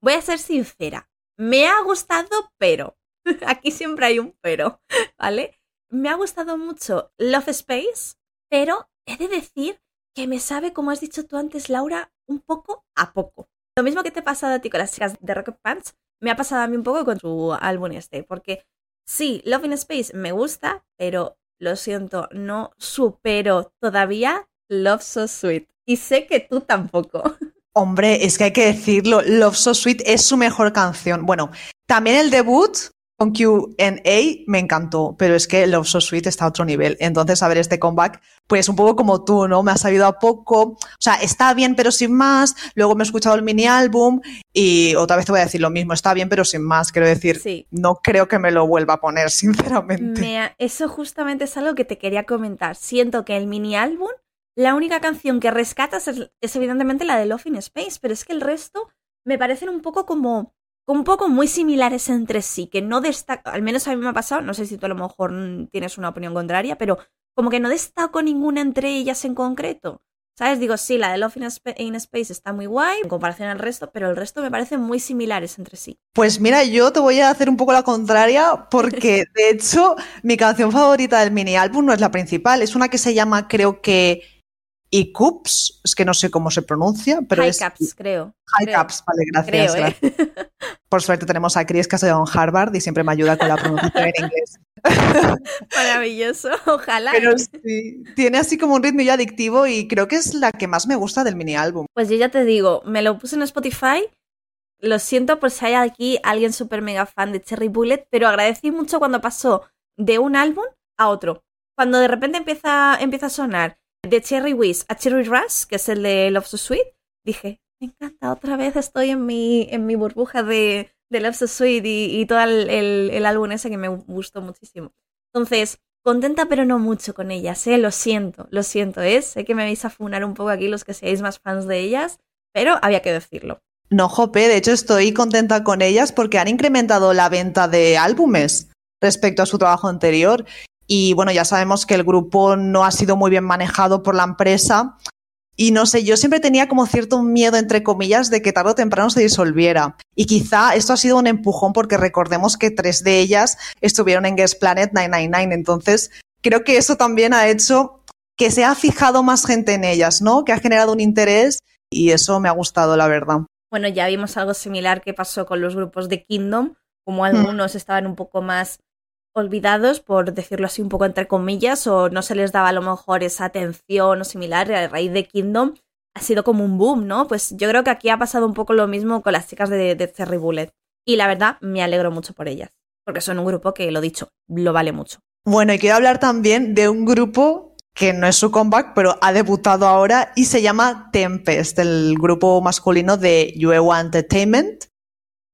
voy a ser sincera. Me ha gustado, pero. [LAUGHS] Aquí siempre hay un pero, ¿vale? Me ha gustado mucho Love Space, pero he de decir que me sabe, como has dicho tú antes, Laura, un poco a poco. Lo mismo que te ha pasado a ti con las chicas de Rocket Pants, me ha pasado a mí un poco con su álbum este, porque sí, Love in Space me gusta, pero lo siento, no supero todavía Love So Sweet. Y sé que tú tampoco. [LAUGHS] Hombre, es que hay que decirlo, Love So Sweet es su mejor canción. Bueno, también el debut con QA me encantó, pero es que Love So Sweet está a otro nivel. Entonces, a ver, este comeback, pues un poco como tú, ¿no? Me ha sabido a poco. O sea, está bien, pero sin más. Luego me he escuchado el mini álbum y otra vez te voy a decir lo mismo. Está bien, pero sin más. Quiero decir, no creo que me lo vuelva a poner, [LAUGHS] sinceramente. Eso justamente es algo que te quería comentar. Siento que el mini álbum, la única canción que rescatas es, es evidentemente la de Love in Space, pero es que el resto me parecen un poco como un poco muy similares entre sí, que no destaco, al menos a mí me ha pasado, no sé si tú a lo mejor tienes una opinión contraria, pero como que no destaco ninguna entre ellas en concreto. ¿Sabes? Digo, sí, la de Love in, Space está muy guay en comparación al resto, pero el resto me parecen muy similares entre sí. Pues mira, yo te voy a hacer un poco la contraria porque de hecho mi canción favorita del mini álbum no es la principal, es una que se llama creo que y Cups, es que no sé cómo se pronuncia, pero High es... Caps, creo. High Caps, vale, gracias. Creo, ¿eh? [LAUGHS] Por suerte tenemos a Chris que ha estudiado en Harvard y siempre me ayuda con la pronunciación en inglés. [LAUGHS] Maravilloso, ojalá. Pero sí, tiene así como un ritmo ya adictivo y creo que es la que más me gusta del mini álbum. Pues yo ya te digo, me lo puse en Spotify. Lo siento por si hay aquí alguien súper mega fan de Cherry Bullet, pero agradecí mucho cuando pasó de un álbum a otro. Cuando de repente empieza, empieza a sonar de Cherry Wiz a Cherry Rush, que es el de Love So Sweet, dije, me encanta, otra vez estoy en mi, en mi burbuja de, Love So Sweet y, todo el, álbum ese que me gustó muchísimo. Entonces, contenta pero no mucho con ellas, ¿eh? Lo siento, lo siento, ¿eh? Sé que me vais a funar un poco aquí los que seáis más fans de ellas, pero había que decirlo. No, Jope, de hecho estoy contenta con ellas porque han incrementado la venta de álbumes respecto a su trabajo anterior y bueno, ya sabemos que el grupo no ha sido muy bien manejado por la empresa y no sé, yo siempre tenía como cierto miedo, entre comillas, de que tarde o temprano se disolviera. Y quizá esto ha sido un empujón porque recordemos que tres de ellas estuvieron en Guest Planet 999. Entonces, creo que eso también ha hecho que se ha fijado más gente en ellas, ¿no? Que ha generado un interés y eso me ha gustado, la verdad. Bueno, ya vimos algo similar que pasó con los grupos de Kingdom, como algunos estaban un poco más olvidados, por decirlo así un poco entre comillas, o no se les daba a lo mejor esa atención o similar, a raíz de Kingdom ha sido como un boom, ¿no? Pues yo creo que aquí ha pasado un poco lo mismo con las chicas de, de Bullet. Y la verdad, me alegro mucho por ellas, porque son un grupo que, lo dicho, lo vale mucho. Bueno, y quiero hablar también de un grupo que no es su comeback, pero ha debutado ahora y se llama Tempest, el grupo masculino de Yuewa Entertainment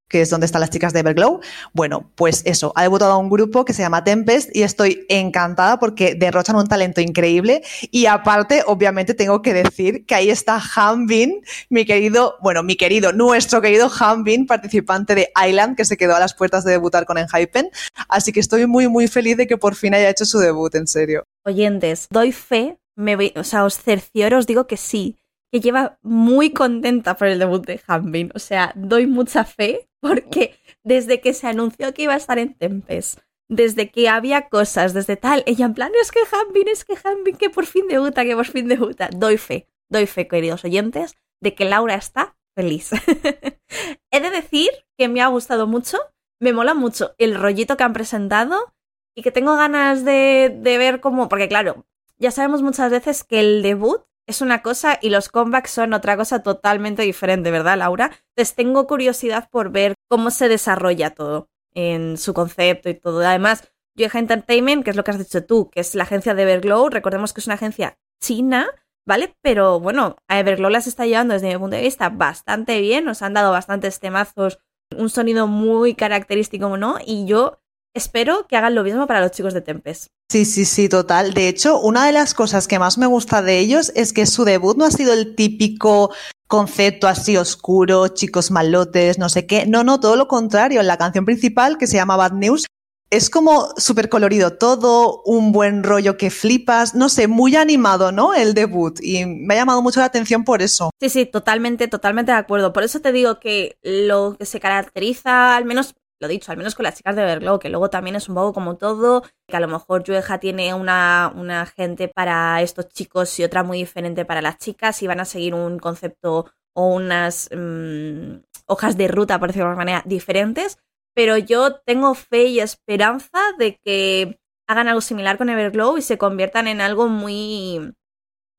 que es donde están las chicas de Everglow. Bueno, pues eso, ha debutado un grupo que se llama Tempest y estoy encantada porque derrochan un talento increíble y aparte, obviamente, tengo que decir que ahí está Hanbin, mi querido, bueno, mi querido, nuestro querido Hanbin, participante de Island, que se quedó a las puertas de debutar con Enhypen. Así que estoy muy, muy feliz de que por fin haya hecho su debut, en serio. Oyentes, doy fe, me o sea, os cercioro, os digo que sí, que lleva muy contenta por el debut de Hanbin. O sea, doy mucha fe porque desde que se anunció que iba a estar en Tempest, desde que había cosas, desde tal, ella en plan, es que Hanbin, es que Hanbin, que por fin debuta, que por fin debuta. Doy fe, doy fe, queridos oyentes, de que Laura está feliz. [LAUGHS] He de decir que me ha gustado mucho, me mola mucho el rollito que han presentado y que tengo ganas de, de ver cómo, porque claro, ya sabemos muchas veces que el debut es una cosa y los comebacks son otra cosa totalmente diferente, ¿verdad, Laura? Entonces tengo curiosidad por ver cómo se desarrolla todo en su concepto y todo. Además, Yoeja Entertainment, que es lo que has dicho tú, que es la agencia de Everglow, recordemos que es una agencia china, ¿vale? Pero bueno, a Everglow las está llevando desde mi punto de vista bastante bien, nos han dado bastantes temazos, un sonido muy característico, ¿no? Y yo espero que hagan lo mismo para los chicos de Tempest. Sí, sí, sí, total. De hecho, una de las cosas que más me gusta de ellos es que su debut no ha sido el típico concepto así oscuro, chicos malotes, no sé qué. No, no, todo lo contrario. La canción principal, que se llama Bad News, es como súper colorido todo, un buen rollo que flipas, no sé, muy animado, ¿no? El debut. Y me ha llamado mucho la atención por eso. Sí, sí, totalmente, totalmente de acuerdo. Por eso te digo que lo que se caracteriza, al menos lo dicho, al menos con las chicas de Verglow, que luego también es un poco como todo, que a lo mejor Yueja tiene una, una gente para estos chicos y otra muy diferente para las chicas y van a seguir un concepto o unas mm, hojas de ruta, por decirlo de alguna manera, diferentes, pero yo tengo fe y esperanza de que hagan algo similar con Everglow y se conviertan en algo muy,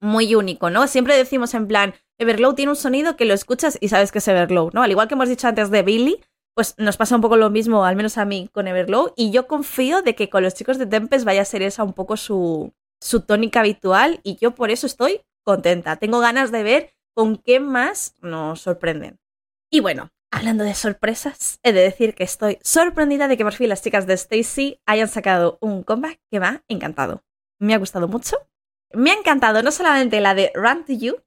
muy único, ¿no? Siempre decimos en plan, Everglow tiene un sonido que lo escuchas y sabes que es Everglow, ¿no? Al igual que hemos dicho antes de Billy, pues nos pasa un poco lo mismo, al menos a mí, con Everglow. Y yo confío de que con los chicos de Tempest vaya a ser esa un poco su, su tónica habitual. Y yo por eso estoy contenta. Tengo ganas de ver con qué más nos sorprenden. Y bueno, hablando de sorpresas, he de decir que estoy sorprendida de que por fin las chicas de Stacy hayan sacado un comeback que me ha encantado. Me ha gustado mucho. Me ha encantado no solamente la de Run to You,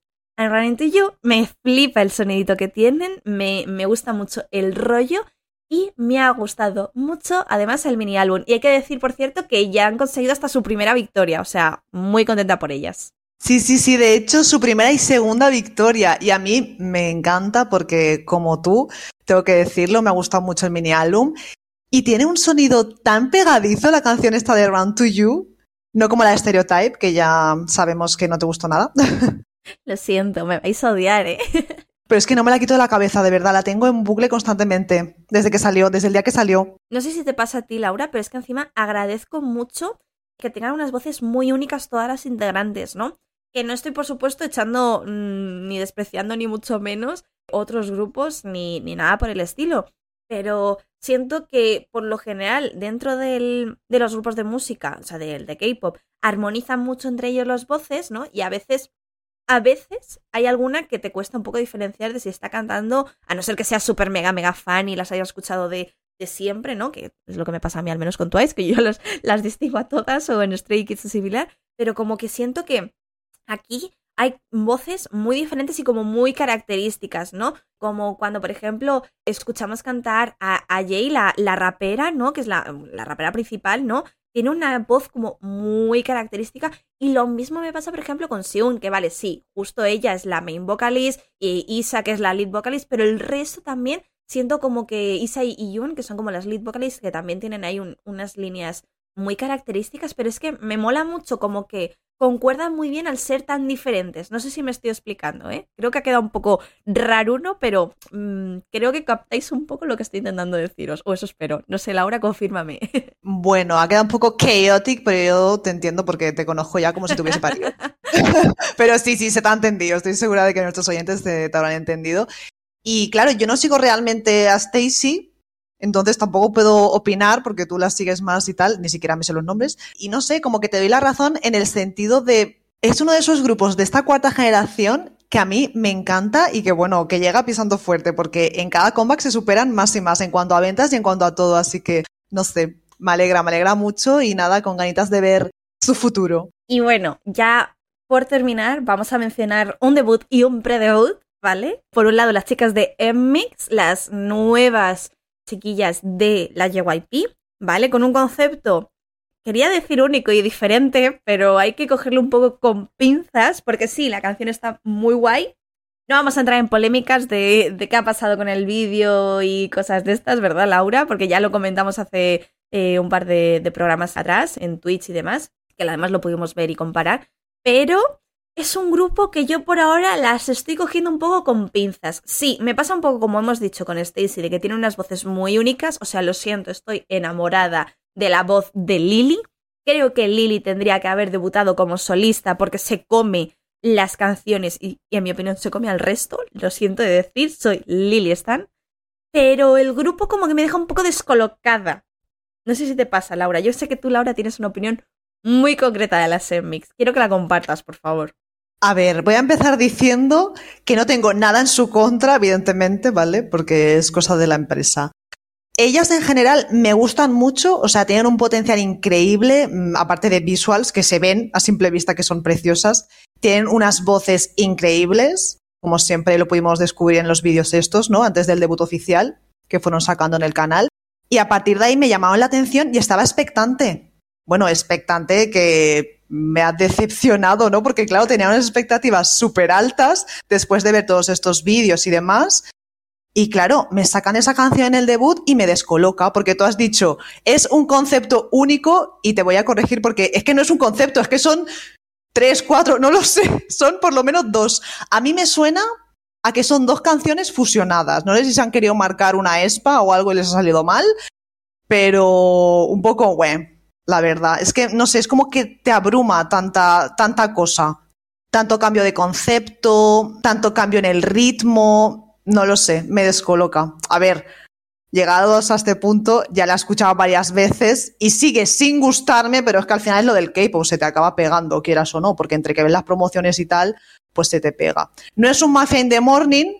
Running to You. Me flipa el sonidito que tienen, me, me gusta mucho el rollo y me ha gustado mucho además el mini álbum. Y hay que decir, por cierto, que ya han conseguido hasta su primera victoria, o sea, muy contenta por ellas. Sí, sí, sí, de hecho su primera y segunda victoria y a mí me encanta porque como tú, tengo que decirlo, me ha gustado mucho el mini álbum y tiene un sonido tan pegadizo la canción esta de Run to You, no como la Stereotype, que ya sabemos que no te gustó nada. [LAUGHS] Lo siento, me vais a odiar, ¿eh? [LAUGHS] Pero es que no me la quito de la cabeza, de verdad, la tengo en bucle constantemente, desde que salió, desde el día que salió. No sé si te pasa a ti, Laura, pero es que encima agradezco mucho que tengan unas voces muy únicas todas las integrantes, ¿no? Que no estoy, por supuesto, echando mm, ni despreciando ni mucho menos otros grupos ni, ni nada por el estilo. Pero siento que, por lo general, dentro del, de los grupos de música, o sea, del de K-pop, armonizan mucho entre ellos las voces, ¿no? Y a veces a veces hay alguna que te cuesta un poco diferenciar de si está cantando, a no ser que seas súper mega, mega fan y las hayas escuchado de, de, siempre, ¿no? Que es lo que me pasa a mí al menos con Twice, que yo las distingo a todas o en Stray Kids o similar, pero como que siento que aquí hay voces muy diferentes y como muy características, ¿no? Como cuando, por ejemplo, escuchamos cantar a, a Jay, la, la, rapera, ¿no? Que es la, la rapera principal, ¿no? Tiene una voz como muy característica y lo mismo me pasa, por ejemplo, con Seun, que vale, sí, justo ella es la main vocalist y Isa, que es la lead vocalist, pero el resto también siento como que Isa y Yun, que son como las lead vocalists, que también tienen ahí unas líneas muy características, pero es que me mola mucho como que concuerdan muy bien al ser tan diferentes. No sé si me estoy explicando, ¿eh? Creo que ha quedado un poco raruno, pero mm, creo que captáis un poco lo que estoy intentando deciros, o eso espero. No sé, Laura, confírmame. [LAUGHS] Bueno, ha quedado un poco chaotic, pero yo te entiendo porque te conozco ya como si tuviese parido. [LAUGHS] [LAUGHS] pero sí, sí, se te ha entendido. Estoy segura de que nuestros oyentes te, te habrán entendido. Y claro, yo no sigo realmente a Stacy, entonces tampoco puedo opinar porque tú las sigues más y tal, ni siquiera me sé los nombres. Y no sé, como que te doy la razón en el sentido de, es uno de esos grupos de esta cuarta generación que a mí me encanta y que bueno, que llega pisando fuerte porque en cada comeback se superan más y más en cuanto a ventas y en cuanto a todo. Así que, no sé, me alegra, me alegra mucho y nada, con ganitas de ver su futuro. Y bueno, ya por terminar, vamos a mencionar un debut y un pre-debut, ¿vale? Por un lado, las chicas de M-Mix, las nuevas chiquillas de la JYP, ¿vale? Con un concepto, quería decir único y diferente, pero hay que cogerlo un poco con pinzas, porque sí, la canción está muy guay. No vamos a entrar en polémicas de, qué ha pasado con el vídeo y cosas de estas, ¿verdad, Laura? Porque ya lo comentamos hace eh, un par de, de programas atrás, en Twitch y demás, que además lo pudimos ver y comparar. Pero es un grupo que yo por ahora las estoy cogiendo un poco con pinzas. Sí, me pasa un poco como hemos dicho con Stacy, de que tiene unas voces muy únicas. O sea, lo siento, estoy enamorada de la voz de Lily. Creo que Lily tendría que haber debutado como solista porque se come las canciones y, en mi opinión se come al resto. Lo siento de decir, soy Lily Stan. Pero el grupo como que me deja un poco descolocada. No sé si te pasa, Laura. Yo sé que tú, Laura, tienes una opinión muy concreta de la Mix. Quiero que la compartas, por favor. A ver, voy a empezar diciendo que no tengo nada en su contra, evidentemente, ¿vale? Porque es cosa de la empresa. Ellas en general me gustan mucho, o sea, tienen un potencial increíble, mm, aparte de visuals que se ven a simple vista que son preciosas. Tienen unas voces increíbles, como siempre lo pudimos descubrir en los vídeos estos, ¿no? Antes del debut oficial que fueron sacando en el canal. Y a partir de ahí me llamaban la atención y estaba expectante. Bueno, expectante que me ha decepcionado, ¿no? Porque claro, tenía unas expectativas súper altas después de ver todos estos vídeos y demás. Y claro, me sacan esa canción en el debut y me descoloca, porque tú has dicho, es un concepto único y te voy a corregir porque es que no es un concepto, es que son tres, cuatro, no lo sé, [LAUGHS] son por lo menos dos. A mí me suena a que son dos canciones fusionadas. No sé si se han querido marcar una ESPA o algo y les ha salido mal, pero un poco, bueno, la verdad. Es que, no sé, es como que te abruma tanta, tanta cosa. Tanto cambio de concepto, tanto cambio en el ritmo, no lo sé, me descoloca. A ver, llegados a este punto, ya la he escuchado varias veces y sigue sin gustarme, pero es que al final es lo del K-pop, se te acaba pegando, quieras o no, porque entre que ves las promociones y tal, pues se te pega. No es un Mafia in the Morning,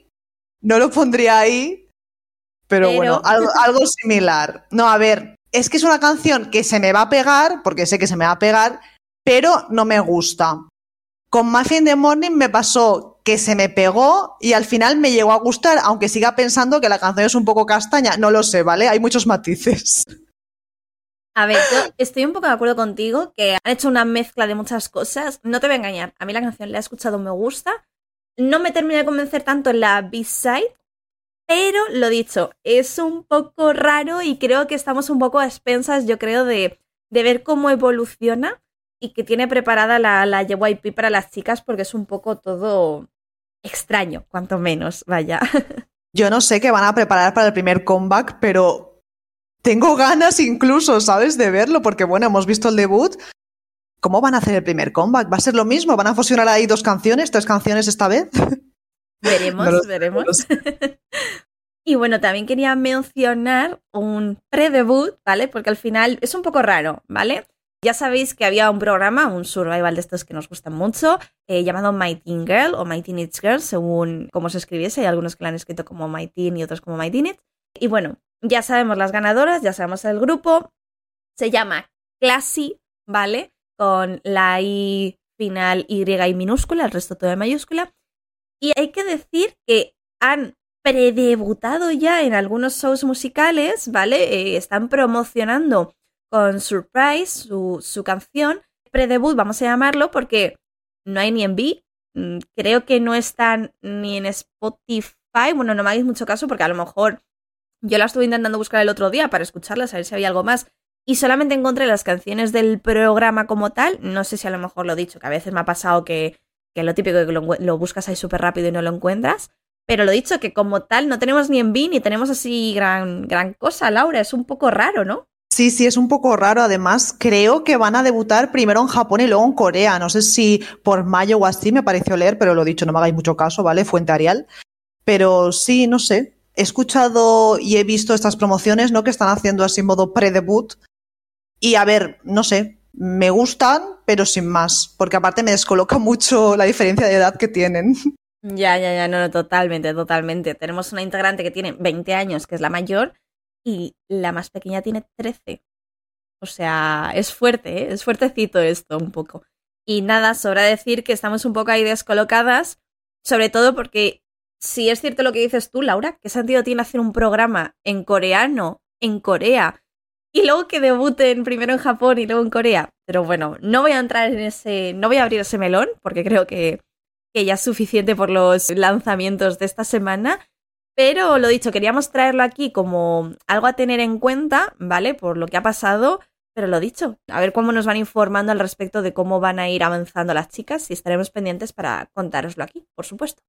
no lo pondría ahí, pero, bueno, algo, algo similar. No, a ver, es que es una canción que se me va a pegar, porque sé que se me va a pegar, pero no me gusta. Con Mafia in the Morning me pasó que se me pegó y al final me llegó a gustar, aunque siga pensando que la canción es un poco castaña. No lo sé, ¿vale? Hay muchos matices. A ver, yo estoy un poco de acuerdo contigo que han hecho una mezcla de muchas cosas. No te voy a engañar, a mí la canción la he escuchado, me gusta. No me termina de convencer tanto en la B-side, pero lo dicho, es un poco raro y creo que estamos un poco a expensas, yo creo, de, ver cómo evoluciona y que tiene preparada la, la JYP para las chicas porque es un poco todo extraño, cuanto menos, vaya. [LAUGHS] Yo no sé qué van a preparar para el primer comeback, pero tengo ganas incluso, ¿sabes? De verlo, porque bueno, hemos visto el debut. ¿Cómo van a hacer el primer comeback? ¿Va a ser lo mismo? ¿Van a fusionar ahí dos canciones, tres canciones esta vez? [LAUGHS] Veremos, veremos. [LAUGHS] y bueno, también quería mencionar un pre-debut, ¿vale? Porque al final es un poco raro, ¿vale? Ya sabéis que había un programa, un survival de estos que nos gustan mucho, eh, llamado My Teen Girl o My Teenage Girl, según cómo se escribiese. Hay algunos que lo han escrito como My Teen y otros como My Teenage. Y bueno, ya sabemos las ganadoras, ya sabemos el grupo. Se llama Classy, ¿vale? Con la I final Y y minúscula, el resto todo en mayúscula. Y hay que decir que han predebutado ya en algunos shows musicales, ¿vale? Eh, están promocionando con Surprise, su, su canción, pre-debut, vamos a llamarlo, porque no hay ni en B, mm, creo que no están ni en Spotify, bueno, no me hagáis mucho caso porque a lo mejor yo la estuve intentando buscar el otro día para escucharla, a ver si había algo más, y solamente encontré las canciones del programa como tal, no sé si a lo mejor lo he dicho, que a veces me ha pasado que, que lo típico que lo, buscas ahí súper rápido y no lo encuentras, pero lo dicho, que como tal no tenemos ni en B ni tenemos así gran, gran cosa, Laura, es un poco raro, ¿no? Sí, sí, es un poco raro. Además, creo que van a debutar primero en Japón y luego en Corea. No sé si por mayo o así me pareció leer, pero lo dicho, no me hagáis mucho caso, ¿vale? Fuente Arial. Pero sí, no sé. He escuchado y he visto estas promociones, ¿no? Que están haciendo así modo pre-debut. Y a ver, no sé, me gustan, pero sin más. Porque aparte me descoloca [LAUGHS] mucho la diferencia de edad que tienen. Ya, ya, ya, no, no, totalmente, totalmente. Tenemos una integrante que tiene 20 años, que es la mayor, y la más pequeña tiene 13. O sea, es fuerte, ¿eh? es fuertecito esto un poco. Y nada, sobra decir que estamos un poco ahí descolocadas, sobre todo porque si es cierto lo que dices tú, Laura, ¿qué sentido tiene hacer un programa en coreano, en Corea, [LAUGHS] y luego que debuten primero en Japón y luego en Corea? Pero bueno, no voy a entrar en ese, no voy a abrir ese melón, porque creo que, que ya es suficiente por los lanzamientos de esta semana. Pero lo dicho, queríamos traerlo aquí como algo a tener en cuenta, ¿vale? Por lo que ha pasado. Pero lo dicho, a ver cómo nos van informando al respecto de cómo van a ir avanzando las chicas y estaremos pendientes para contároslo aquí, por supuesto.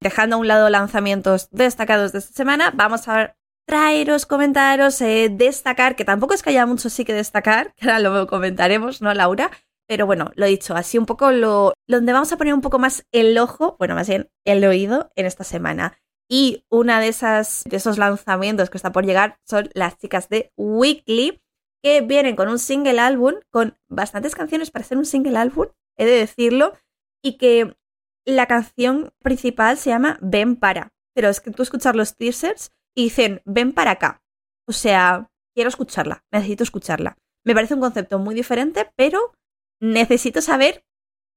Dejando a un lado lanzamientos destacados de esta semana, vamos a traeros, comentaros, eh, destacar, que tampoco es que haya mucho sí que destacar, [LAUGHS] que ahora lo comentaremos, ¿no, Laura? Pero bueno, lo dicho, así un poco lo donde vamos a poner un poco más el ojo, bueno, más bien el oído en esta semana. Y una de esas de esos lanzamientos que está por llegar son las chicas de Weekly, que vienen con un single álbum, con bastantes canciones para ser un single álbum, he de decirlo, y que la canción principal se llama Ven para. Pero es que tú escuchas los teasers y dicen Ven para acá. O sea, quiero escucharla, necesito escucharla. Me parece un concepto muy diferente, pero necesito saber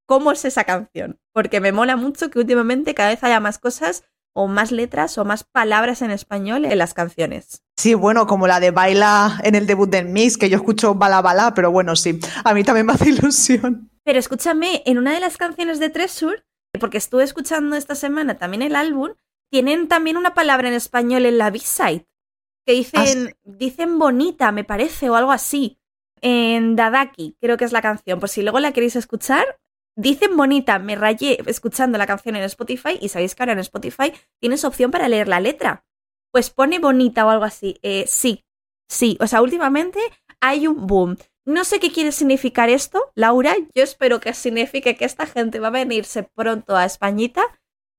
cómo es esa canción, porque me mola mucho que últimamente cada vez haya más cosas o más letras o más palabras en español en las canciones. Sí, bueno, como la de Baila en el debut del Mix, que yo escucho Bala Bala, pero bueno, sí, a mí también me hace ilusión. Pero escúchame, en una de las canciones de Treasure, porque estuve escuchando esta semana también el álbum, tienen también una palabra en español en la B-side, que dicen, ¿Ah, dicen bonita, me parece, o algo así. En Dadaki, creo que es la canción. Por si luego la queréis escuchar, Dicen bonita, me rayé escuchando la canción en Spotify y sabéis que ahora en Spotify tienes opción para leer la letra. Pues pone bonita o algo así. Eh, sí, sí. O sea, últimamente hay un boom. No sé qué quiere significar esto, Laura. Yo espero que signifique que esta gente va a venirse pronto a Españita.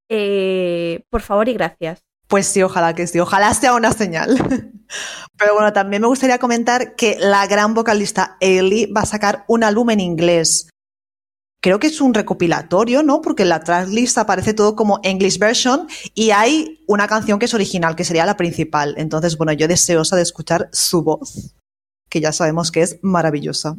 Eh, por favor y gracias. Pues sí, ojalá que sí, ojalá sea una señal. [LAUGHS] Pero bueno, también me gustaría comentar que la gran vocalista Ellie va a sacar un álbum en inglés creo que es un recopilatorio, ¿no? Porque en la tracklist aparece todo como English version y hay una canción que es original, que sería la principal. Entonces, bueno, yo deseosa de escuchar su voz, que ya sabemos que es maravillosa.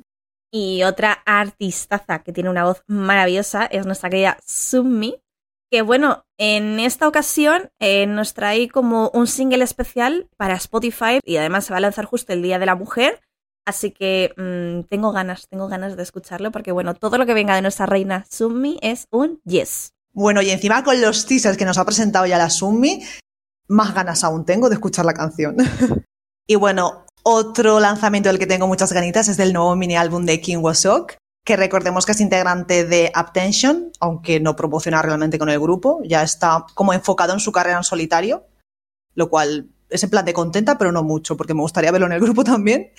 Y otra artistaza que tiene una voz maravillosa es nuestra querida Summi, que bueno, en esta ocasión eh, nos trae como un single especial para Spotify y además se va a lanzar justo el Día de la Mujer. Así que mm, tengo ganas, tengo ganas de escucharlo porque, bueno, todo lo que venga de nuestra reina Summi es un yes. Bueno, y encima con los teasers que nos ha presentado ya la Summi, más ganas aún tengo de escuchar la canción. [LAUGHS] y bueno, otro lanzamiento del que tengo muchas ganitas es del nuevo mini álbum de King Wasok, que recordemos que es integrante de Uptension, aunque no promociona realmente con el grupo, ya está como enfocado en su carrera en solitario, lo cual ese plan de contenta, pero no mucho, porque me gustaría verlo en el grupo [LAUGHS] también.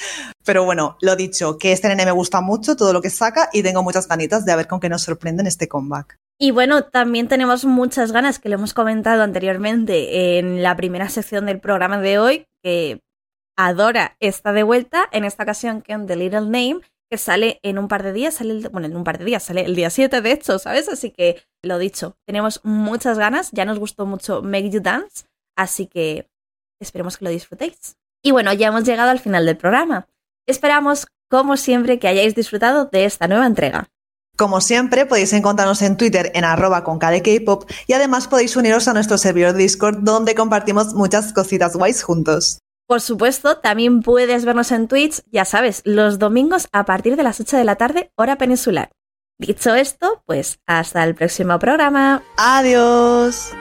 Pero bueno, lo dicho, que este nene me gusta mucho, todo lo que saca, y tengo muchas ganitas de ver con qué nos sorprende en este comeback. Y bueno, también tenemos muchas ganas, que lo hemos comentado anteriormente en la primera sección del programa de hoy, que Adora está de vuelta, en esta ocasión con The Little Name, que sale en un par de días, sale bueno, en un par de días, sale el día 7 de hecho, ¿sabes? Así que lo dicho, tenemos muchas ganas, ya nos gustó mucho Make You Dance, así que Esperemos que lo disfrutéis. Y bueno, ya hemos llegado al final del programa. Esperamos, como siempre, que hayáis disfrutado de esta nueva entrega. Como siempre, podéis encontrarnos en Twitter en arroba con KDKpop y además podéis uniros a nuestro servidor Discord donde compartimos muchas cositas guays juntos. Por supuesto, también puedes vernos en Twitch, ya sabes, los domingos a partir de las 8 de la tarde, hora peninsular. Dicho esto, pues hasta el próximo programa. Adiós.